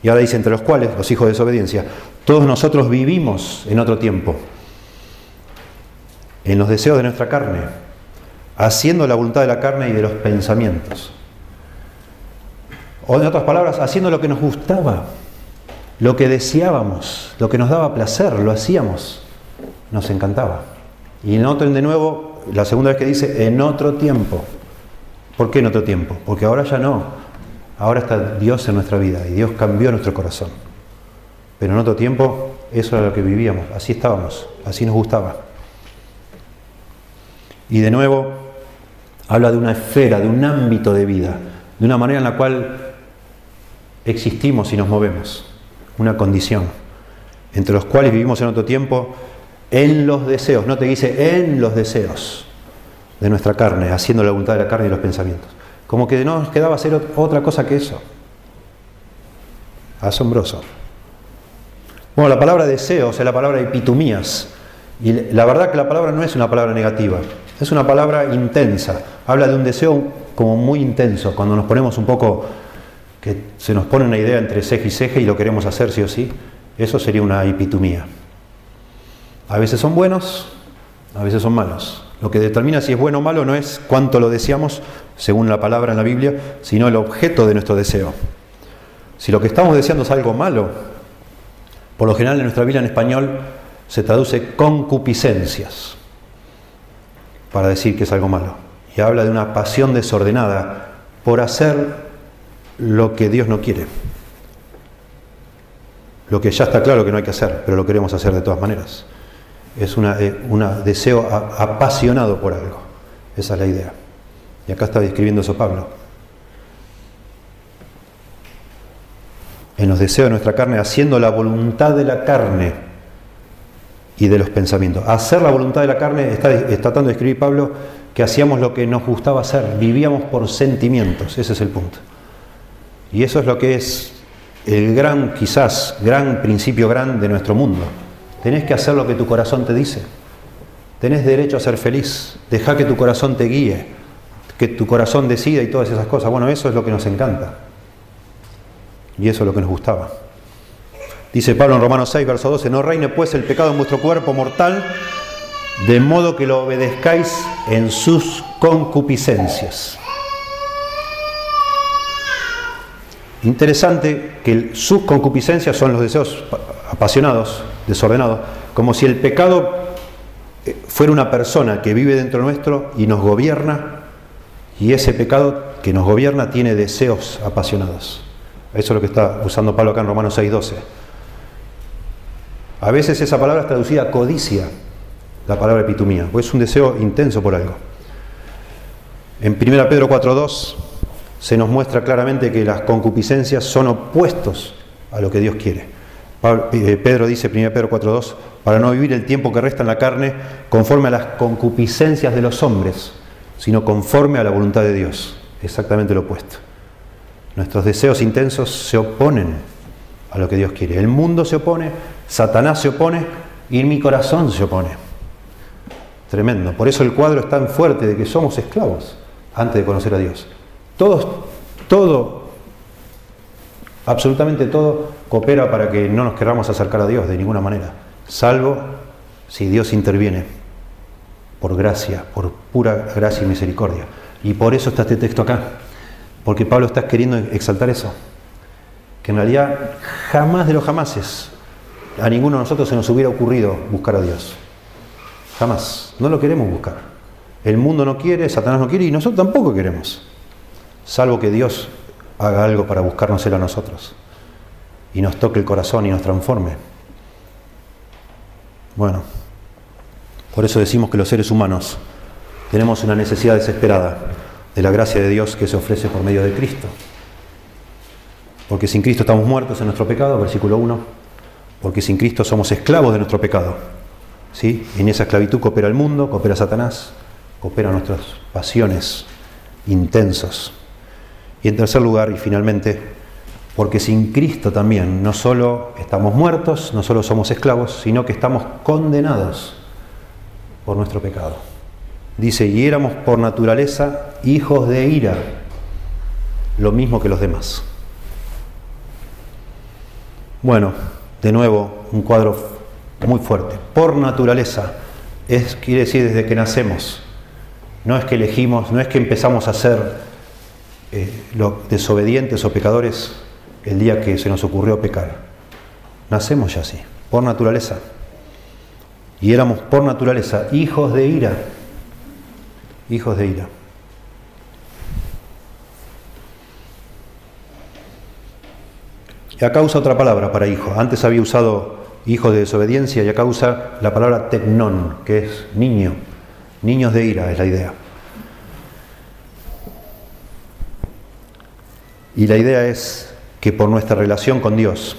Y ahora dice, entre los cuales, los hijos de desobediencia, todos nosotros vivimos en otro tiempo, en los deseos de nuestra carne, haciendo la voluntad de la carne y de los pensamientos. O en otras palabras, haciendo lo que nos gustaba, lo que deseábamos, lo que nos daba placer, lo hacíamos, nos encantaba. Y noten de nuevo, la segunda vez que dice, en otro tiempo. ¿Por qué en otro tiempo? Porque ahora ya no. Ahora está Dios en nuestra vida y Dios cambió nuestro corazón. Pero en otro tiempo eso era lo que vivíamos, así estábamos, así nos gustaba. Y de nuevo habla de una esfera, de un ámbito de vida, de una manera en la cual existimos y nos movemos, una condición, entre los cuales vivimos en otro tiempo, en los deseos, no te dice en los deseos de nuestra carne, haciendo la voluntad de la carne y los pensamientos. Como que no nos quedaba hacer otra cosa que eso. Asombroso. Bueno, la palabra deseos es la palabra epitumías. Y la verdad que la palabra no es una palabra negativa, es una palabra intensa. Habla de un deseo como muy intenso, cuando nos ponemos un poco se nos pone una idea entre ceja y ceja y lo queremos hacer sí o sí, eso sería una epitumía. A veces son buenos, a veces son malos. Lo que determina si es bueno o malo no es cuánto lo deseamos, según la palabra en la Biblia, sino el objeto de nuestro deseo. Si lo que estamos deseando es algo malo, por lo general en nuestra Biblia en español se traduce concupiscencias para decir que es algo malo. Y habla de una pasión desordenada por hacer lo que Dios no quiere. Lo que ya está claro que no hay que hacer, pero lo queremos hacer de todas maneras. Es un eh, deseo apasionado por algo. Esa es la idea. Y acá está describiendo eso Pablo. En los deseos de nuestra carne, haciendo la voluntad de la carne y de los pensamientos. Hacer la voluntad de la carne, está, está tratando de escribir Pablo, que hacíamos lo que nos gustaba hacer, vivíamos por sentimientos, ese es el punto. Y eso es lo que es el gran, quizás, gran principio gran de nuestro mundo. Tenés que hacer lo que tu corazón te dice. Tenés derecho a ser feliz. Deja que tu corazón te guíe, que tu corazón decida y todas esas cosas. Bueno, eso es lo que nos encanta. Y eso es lo que nos gustaba. Dice Pablo en Romanos 6, verso 12, no reine pues el pecado en vuestro cuerpo mortal, de modo que lo obedezcáis en sus concupiscencias. Interesante que sus concupiscencias son los deseos apasionados, desordenados, como si el pecado eh, fuera una persona que vive dentro nuestro y nos gobierna, y ese pecado que nos gobierna tiene deseos apasionados. Eso es lo que está usando Pablo acá en Romanos 6:12. A veces esa palabra es traducida codicia, la palabra epitumía, pues es un deseo intenso por algo. En 1 Pedro 4:2 se nos muestra claramente que las concupiscencias son opuestos a lo que Dios quiere. Eh, Pedro dice, 1 Pedro 4.2, para no vivir el tiempo que resta en la carne conforme a las concupiscencias de los hombres, sino conforme a la voluntad de Dios. Exactamente lo opuesto. Nuestros deseos intensos se oponen a lo que Dios quiere. El mundo se opone, Satanás se opone y mi corazón se opone. Tremendo. Por eso el cuadro es tan fuerte de que somos esclavos antes de conocer a Dios. Todos, todo, absolutamente todo coopera para que no nos queramos acercar a Dios de ninguna manera, salvo si Dios interviene por gracia, por pura gracia y misericordia. Y por eso está este texto acá, porque Pablo está queriendo exaltar eso, que en realidad jamás de los jamases a ninguno de nosotros se nos hubiera ocurrido buscar a Dios. Jamás. No lo queremos buscar. El mundo no quiere, Satanás no quiere y nosotros tampoco queremos salvo que Dios haga algo para buscarnos Él a nosotros y nos toque el corazón y nos transforme. Bueno, por eso decimos que los seres humanos tenemos una necesidad desesperada de la gracia de Dios que se ofrece por medio de Cristo. Porque sin Cristo estamos muertos en nuestro pecado, versículo 1. Porque sin Cristo somos esclavos de nuestro pecado. ¿Sí? en esa esclavitud coopera el mundo, coopera Satanás, coopera nuestras pasiones intensos. Y en tercer lugar, y finalmente, porque sin Cristo también no solo estamos muertos, no solo somos esclavos, sino que estamos condenados por nuestro pecado. Dice, y éramos por naturaleza hijos de ira, lo mismo que los demás. Bueno, de nuevo, un cuadro muy fuerte. Por naturaleza, es, quiere decir desde que nacemos. No es que elegimos, no es que empezamos a ser eh, los desobedientes o pecadores el día que se nos ocurrió pecar. Nacemos ya así, por naturaleza. Y éramos por naturaleza hijos de ira. Hijos de ira. Y acá usa otra palabra para hijo. Antes había usado hijo de desobediencia y acá usa la palabra tecnón, que es niño. Niños de ira es la idea. Y la idea es que por nuestra relación con Dios,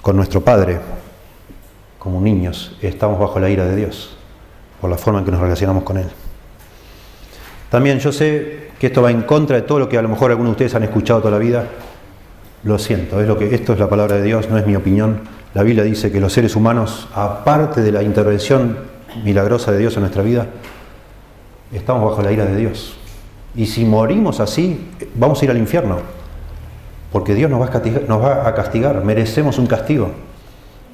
con nuestro Padre, como niños, estamos bajo la ira de Dios, por la forma en que nos relacionamos con Él. También yo sé que esto va en contra de todo lo que a lo mejor algunos de ustedes han escuchado toda la vida. Lo siento, es lo que, esto es la palabra de Dios, no es mi opinión. La Biblia dice que los seres humanos, aparte de la intervención milagrosa de Dios en nuestra vida, estamos bajo la ira de Dios. Y si morimos así, vamos a ir al infierno. Porque Dios nos va, a castigar, nos va a castigar, merecemos un castigo.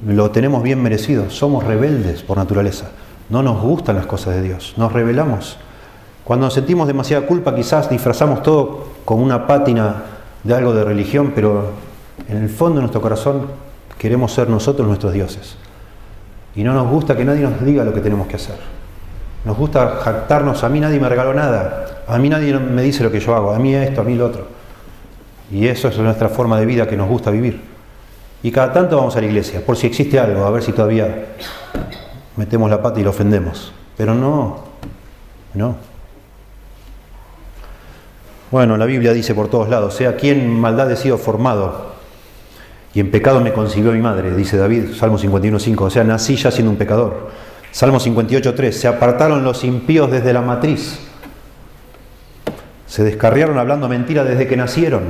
Lo tenemos bien merecido. Somos rebeldes por naturaleza. No nos gustan las cosas de Dios, nos rebelamos. Cuando nos sentimos demasiada culpa quizás disfrazamos todo con una pátina de algo de religión, pero en el fondo de nuestro corazón queremos ser nosotros nuestros dioses. Y no nos gusta que nadie nos diga lo que tenemos que hacer. Nos gusta jactarnos, a mí nadie me regaló nada, a mí nadie me dice lo que yo hago, a mí esto, a mí lo otro. Y eso es nuestra forma de vida que nos gusta vivir. Y cada tanto vamos a la iglesia, por si existe algo, a ver si todavía metemos la pata y lo ofendemos. Pero no, no. Bueno, la Biblia dice por todos lados, sea quien maldad he sido formado, y en pecado me concibió mi madre, dice David, Salmo 51.5, o sea, nací ya siendo un pecador. Salmo 58.3, se apartaron los impíos desde la matriz, se descarriaron hablando mentira desde que nacieron.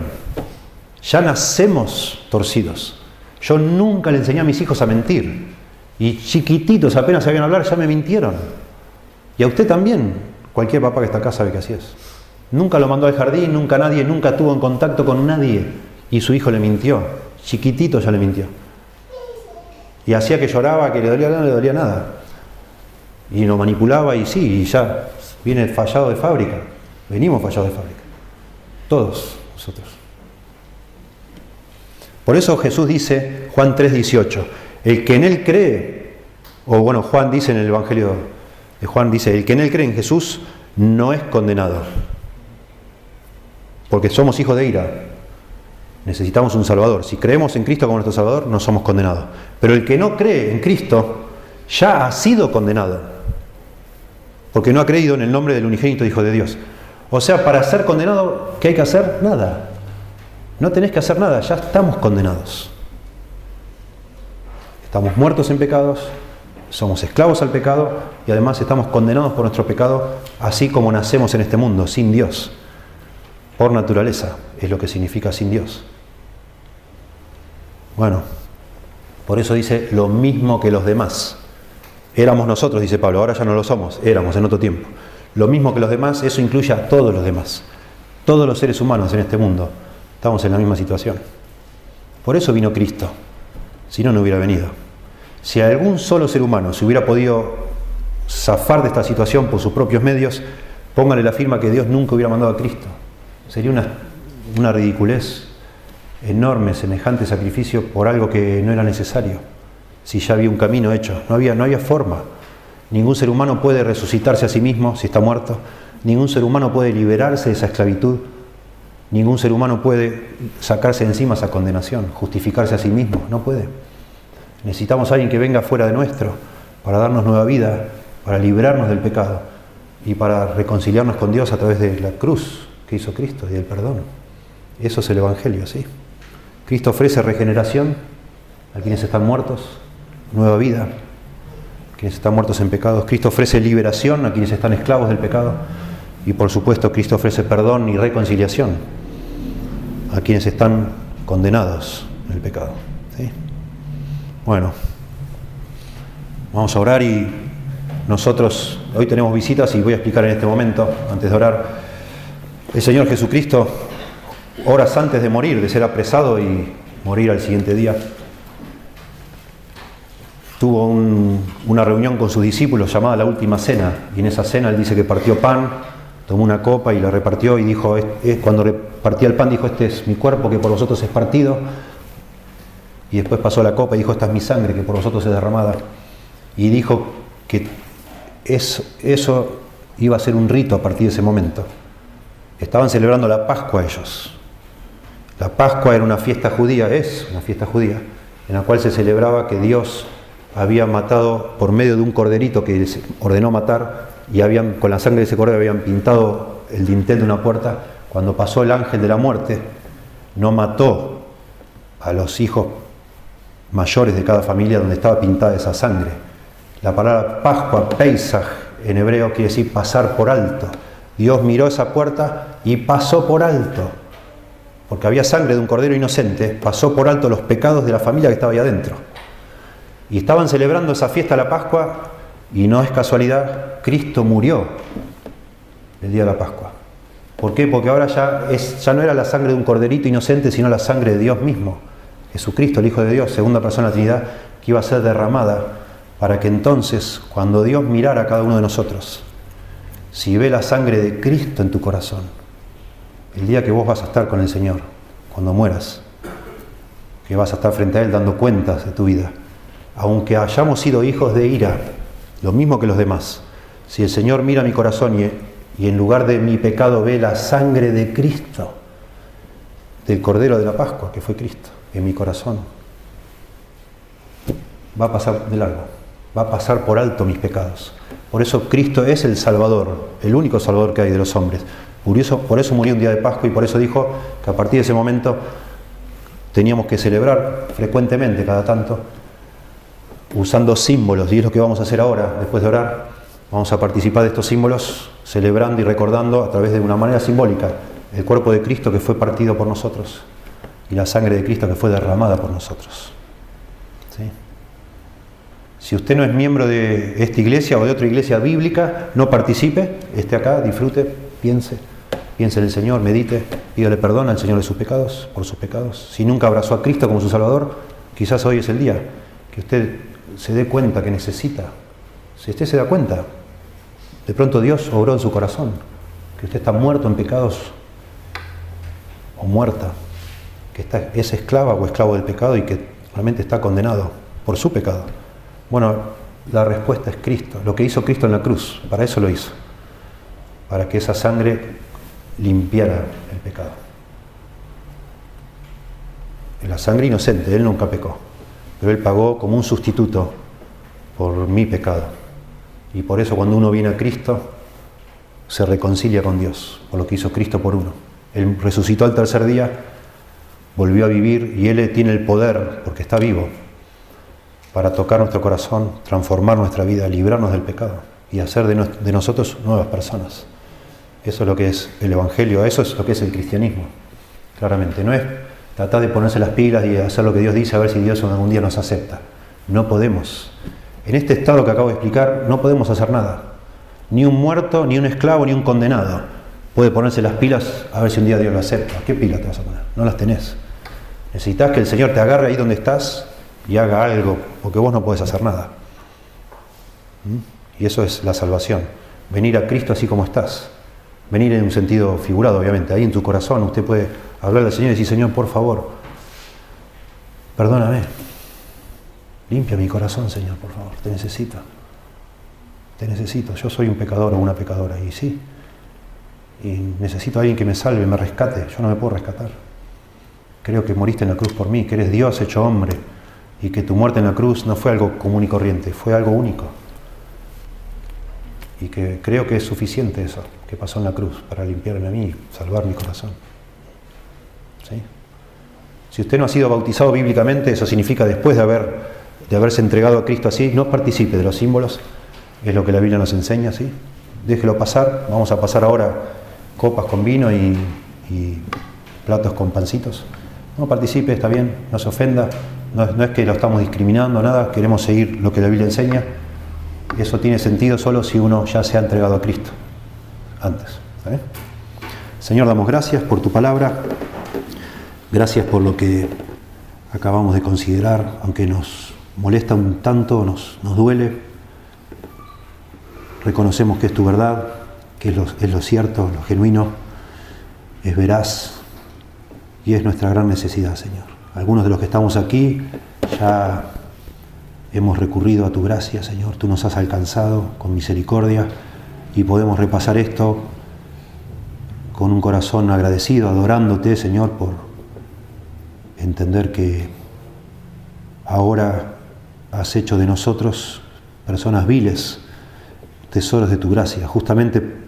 Ya nacemos torcidos. Yo nunca le enseñé a mis hijos a mentir. Y chiquititos, apenas sabían hablar, ya me mintieron. Y a usted también, cualquier papá que está acá sabe que así es. Nunca lo mandó al jardín, nunca nadie, nunca tuvo en contacto con nadie. Y su hijo le mintió. Chiquitito ya le mintió. Y hacía que lloraba, que le dolía nada, no le dolía nada. Y lo manipulaba y sí, y ya viene fallado de fábrica. Venimos fallados de fábrica. Todos nosotros. Por eso Jesús dice, Juan 3:18, el que en él cree, o bueno, Juan dice en el Evangelio de Juan, dice, el que en él cree en Jesús no es condenado. Porque somos hijos de ira. Necesitamos un Salvador. Si creemos en Cristo como nuestro Salvador, no somos condenados. Pero el que no cree en Cristo ya ha sido condenado. Porque no ha creído en el nombre del unigénito Hijo de Dios. O sea, para ser condenado, ¿qué hay que hacer? Nada. No tenés que hacer nada, ya estamos condenados. Estamos muertos en pecados, somos esclavos al pecado y además estamos condenados por nuestro pecado, así como nacemos en este mundo, sin Dios. Por naturaleza es lo que significa sin Dios. Bueno, por eso dice lo mismo que los demás. Éramos nosotros, dice Pablo, ahora ya no lo somos, éramos en otro tiempo. Lo mismo que los demás, eso incluye a todos los demás. Todos los seres humanos en este mundo estamos en la misma situación. Por eso vino Cristo, si no, no hubiera venido. Si algún solo ser humano se hubiera podido zafar de esta situación por sus propios medios, póngale la firma que Dios nunca hubiera mandado a Cristo. Sería una, una ridiculez enorme semejante sacrificio por algo que no era necesario, si ya había un camino hecho, no había, no había forma. Ningún ser humano puede resucitarse a sí mismo si está muerto, ningún ser humano puede liberarse de esa esclavitud, ningún ser humano puede sacarse encima esa condenación, justificarse a sí mismo, no puede. Necesitamos a alguien que venga fuera de nuestro para darnos nueva vida, para liberarnos del pecado y para reconciliarnos con Dios a través de la cruz que hizo Cristo y del perdón. Eso es el Evangelio, ¿sí? Cristo ofrece regeneración a quienes están muertos, nueva vida, quienes están muertos en pecados. Cristo ofrece liberación a quienes están esclavos del pecado. Y por supuesto Cristo ofrece perdón y reconciliación a quienes están condenados en el pecado. Bueno, vamos a orar y nosotros hoy tenemos visitas y voy a explicar en este momento, antes de orar, el Señor Jesucristo horas antes de morir, de ser apresado y morir al siguiente día, tuvo una reunión con sus discípulos llamada la Última Cena, y en esa cena él dice que partió pan, tomó una copa y la repartió y dijo, cuando repartía el pan dijo, este es mi cuerpo que por vosotros es partido, y después pasó la copa y dijo, esta es mi sangre que por vosotros es derramada, y dijo que eso, eso iba a ser un rito a partir de ese momento. Estaban celebrando la Pascua ellos, la Pascua era una fiesta judía, es una fiesta judía, en la cual se celebraba que Dios había matado por medio de un corderito que ordenó matar y habían con la sangre de ese cordero habían pintado el dintel de una puerta. Cuando pasó el ángel de la muerte, no mató a los hijos mayores de cada familia donde estaba pintada esa sangre. La palabra Pascua, Pesach, en hebreo quiere decir pasar por alto. Dios miró esa puerta y pasó por alto porque había sangre de un cordero inocente, pasó por alto los pecados de la familia que estaba ahí adentro. Y estaban celebrando esa fiesta la Pascua y no es casualidad, Cristo murió el día de la Pascua. ¿Por qué? Porque ahora ya, ya no era la sangre de un corderito inocente, sino la sangre de Dios mismo. Jesucristo, el Hijo de Dios, segunda persona de la Trinidad, que iba a ser derramada para que entonces, cuando Dios mirara a cada uno de nosotros, si ve la sangre de Cristo en tu corazón, el día que vos vas a estar con el Señor, cuando mueras, que vas a estar frente a Él dando cuentas de tu vida, aunque hayamos sido hijos de ira, lo mismo que los demás, si el Señor mira mi corazón y, en lugar de mi pecado ve la sangre de Cristo, del Cordero de la Pascua, que fue Cristo, en mi corazón, va a pasar de largo, va a pasar por alto mis pecados. Por eso Cristo es el Salvador, el único Salvador que hay de los hombres. Por eso, por eso murió un día de Pascua y por eso dijo que a partir de ese momento teníamos que celebrar frecuentemente, cada tanto, usando símbolos, y es lo que vamos a hacer ahora, después de orar. Vamos a participar de estos símbolos, celebrando y recordando a través de una manera simbólica el cuerpo de Cristo que fue partido por nosotros y la sangre de Cristo que fue derramada por nosotros. Si usted no es miembro de esta iglesia o de otra iglesia bíblica, no participe, esté acá, disfrute, piense, piense en el Señor, medite, pídale perdón al Señor de sus pecados, por sus pecados. Si nunca abrazó a Cristo como su Salvador, quizás hoy es el día que usted se dé cuenta que necesita. Si usted se da cuenta, de pronto Dios obró en su corazón, que usted está muerto en pecados o muerta, que está, es esclava o esclavo del pecado y que realmente está condenado por su pecado. Bueno, la respuesta es Cristo, lo que hizo Cristo en la cruz, para eso lo hizo, para que esa sangre limpiara el pecado. La sangre inocente, Él nunca pecó, pero Él pagó como un sustituto por mi pecado. Y por eso cuando uno viene a Cristo, se reconcilia con Dios, por lo que hizo Cristo por uno. Él resucitó al tercer día, volvió a vivir y Él tiene el poder, porque está vivo, para tocar nuestro corazón, transformar nuestra vida, librarnos del pecado y hacer de, nosotros nuevas personas. Eso es lo que es el Evangelio, eso es lo que es el cristianismo, claramente. No es tratar de ponerse las pilas y hacer lo que Dios dice a ver si Dios algún día nos acepta. No podemos. En este estado que acabo de explicar no podemos hacer nada. Ni un muerto, ni un esclavo, ni un condenado puede ponerse las pilas a ver si un día Dios lo acepta. ¿Qué pilas te vas a poner? No las tenés. Necesitas que el Señor te agarre ahí donde estás y haga algo, porque vos no puedes hacer nada. ¿Mm? Y eso es la salvación. Venir a Cristo así como estás. Venir en un sentido figurado, obviamente. Ahí en tu corazón usted puede hablar al Señor y decir, Señor, por favor, perdóname. Limpia mi corazón, Señor, por favor. Te necesito. Te necesito. Yo soy un pecador o una pecadora. Y sí. Y necesito a alguien que me salve, me rescate. Yo no me puedo rescatar. Creo que moriste en la cruz por mí, que eres Dios hecho hombre y que tu muerte en la cruz no fue algo común y corriente, fue algo único. Y que creo que es suficiente eso que pasó en la cruz para limpiarme a mí, salvar mi corazón. Si usted no ha sido bautizado bíblicamente, eso significa después de, haber, de haberse entregado a Cristo así, no participe de los símbolos, es lo que la Biblia nos enseña, ¿sí? Déjelo pasar, vamos a pasar ahora copas con vino y, y platos con pancitos. No participe, está bien, no se ofenda, no, es que lo estamos discriminando, nada, queremos seguir lo que la Biblia enseña. Eso tiene sentido solo si uno ya se ha entregado a Cristo antes. Señor, damos gracias por tu palabra, gracias por lo que acabamos de considerar, aunque nos molesta un tanto, nos, nos duele. Reconocemos que es tu verdad, que es lo, es lo cierto, lo genuino, es veraz y es nuestra gran necesidad, Señor. Algunos de los que estamos aquí ya hemos recurrido a tu gracia, Señor. Tú nos has alcanzado con misericordia y podemos repasar esto con un corazón agradecido, adorándote, Señor, por entender que ahora has hecho de nosotros personas viles, tesoros de tu gracia, justamente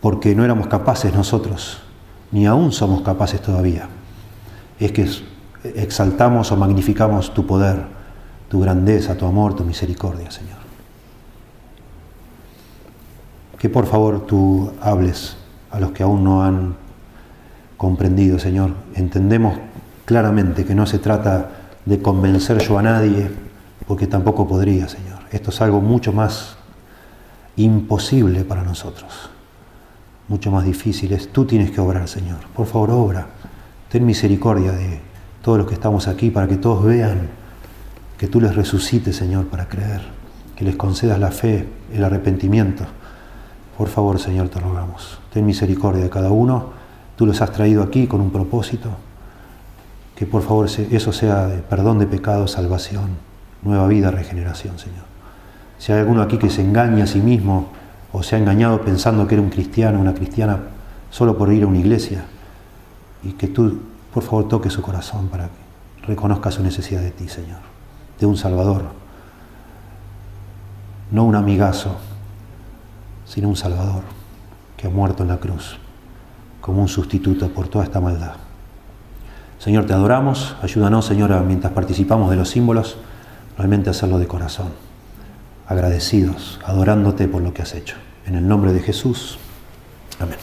porque no éramos capaces nosotros, ni aún somos capaces todavía es que exaltamos o magnificamos tu poder, tu grandeza, tu amor, tu misericordia, Señor. Que por favor tú hables a los que aún no han comprendido, Señor. Entendemos claramente que no se trata de convencer yo a nadie, porque tampoco podría, Señor. Esto es algo mucho más imposible para nosotros, mucho más difícil. Tú tienes que obrar, Señor. Por favor, obra ten misericordia de todos los que estamos aquí para que todos vean que tú les resucites, Señor, para creer, que les concedas la fe, el arrepentimiento. Por favor, Señor, te rogamos. Ten misericordia de cada uno. Tú los has traído aquí con un propósito. Que por favor eso sea de perdón de pecado, salvación, nueva vida, regeneración, Señor. Si hay alguno aquí que se engaña a sí mismo o se ha engañado pensando que era un cristiano, una cristiana, solo por ir a una iglesia, y que tú, por favor, toques su corazón para que reconozca su necesidad de ti, Señor, de un Salvador, no un amigazo, sino un Salvador que ha muerto en la cruz como un sustituto por toda esta maldad. Señor, te adoramos, ayúdanos, Señor, mientras participamos de los símbolos, realmente hacerlo de corazón, agradecidos, adorándote por lo que has hecho. En el nombre de Jesús. Amén.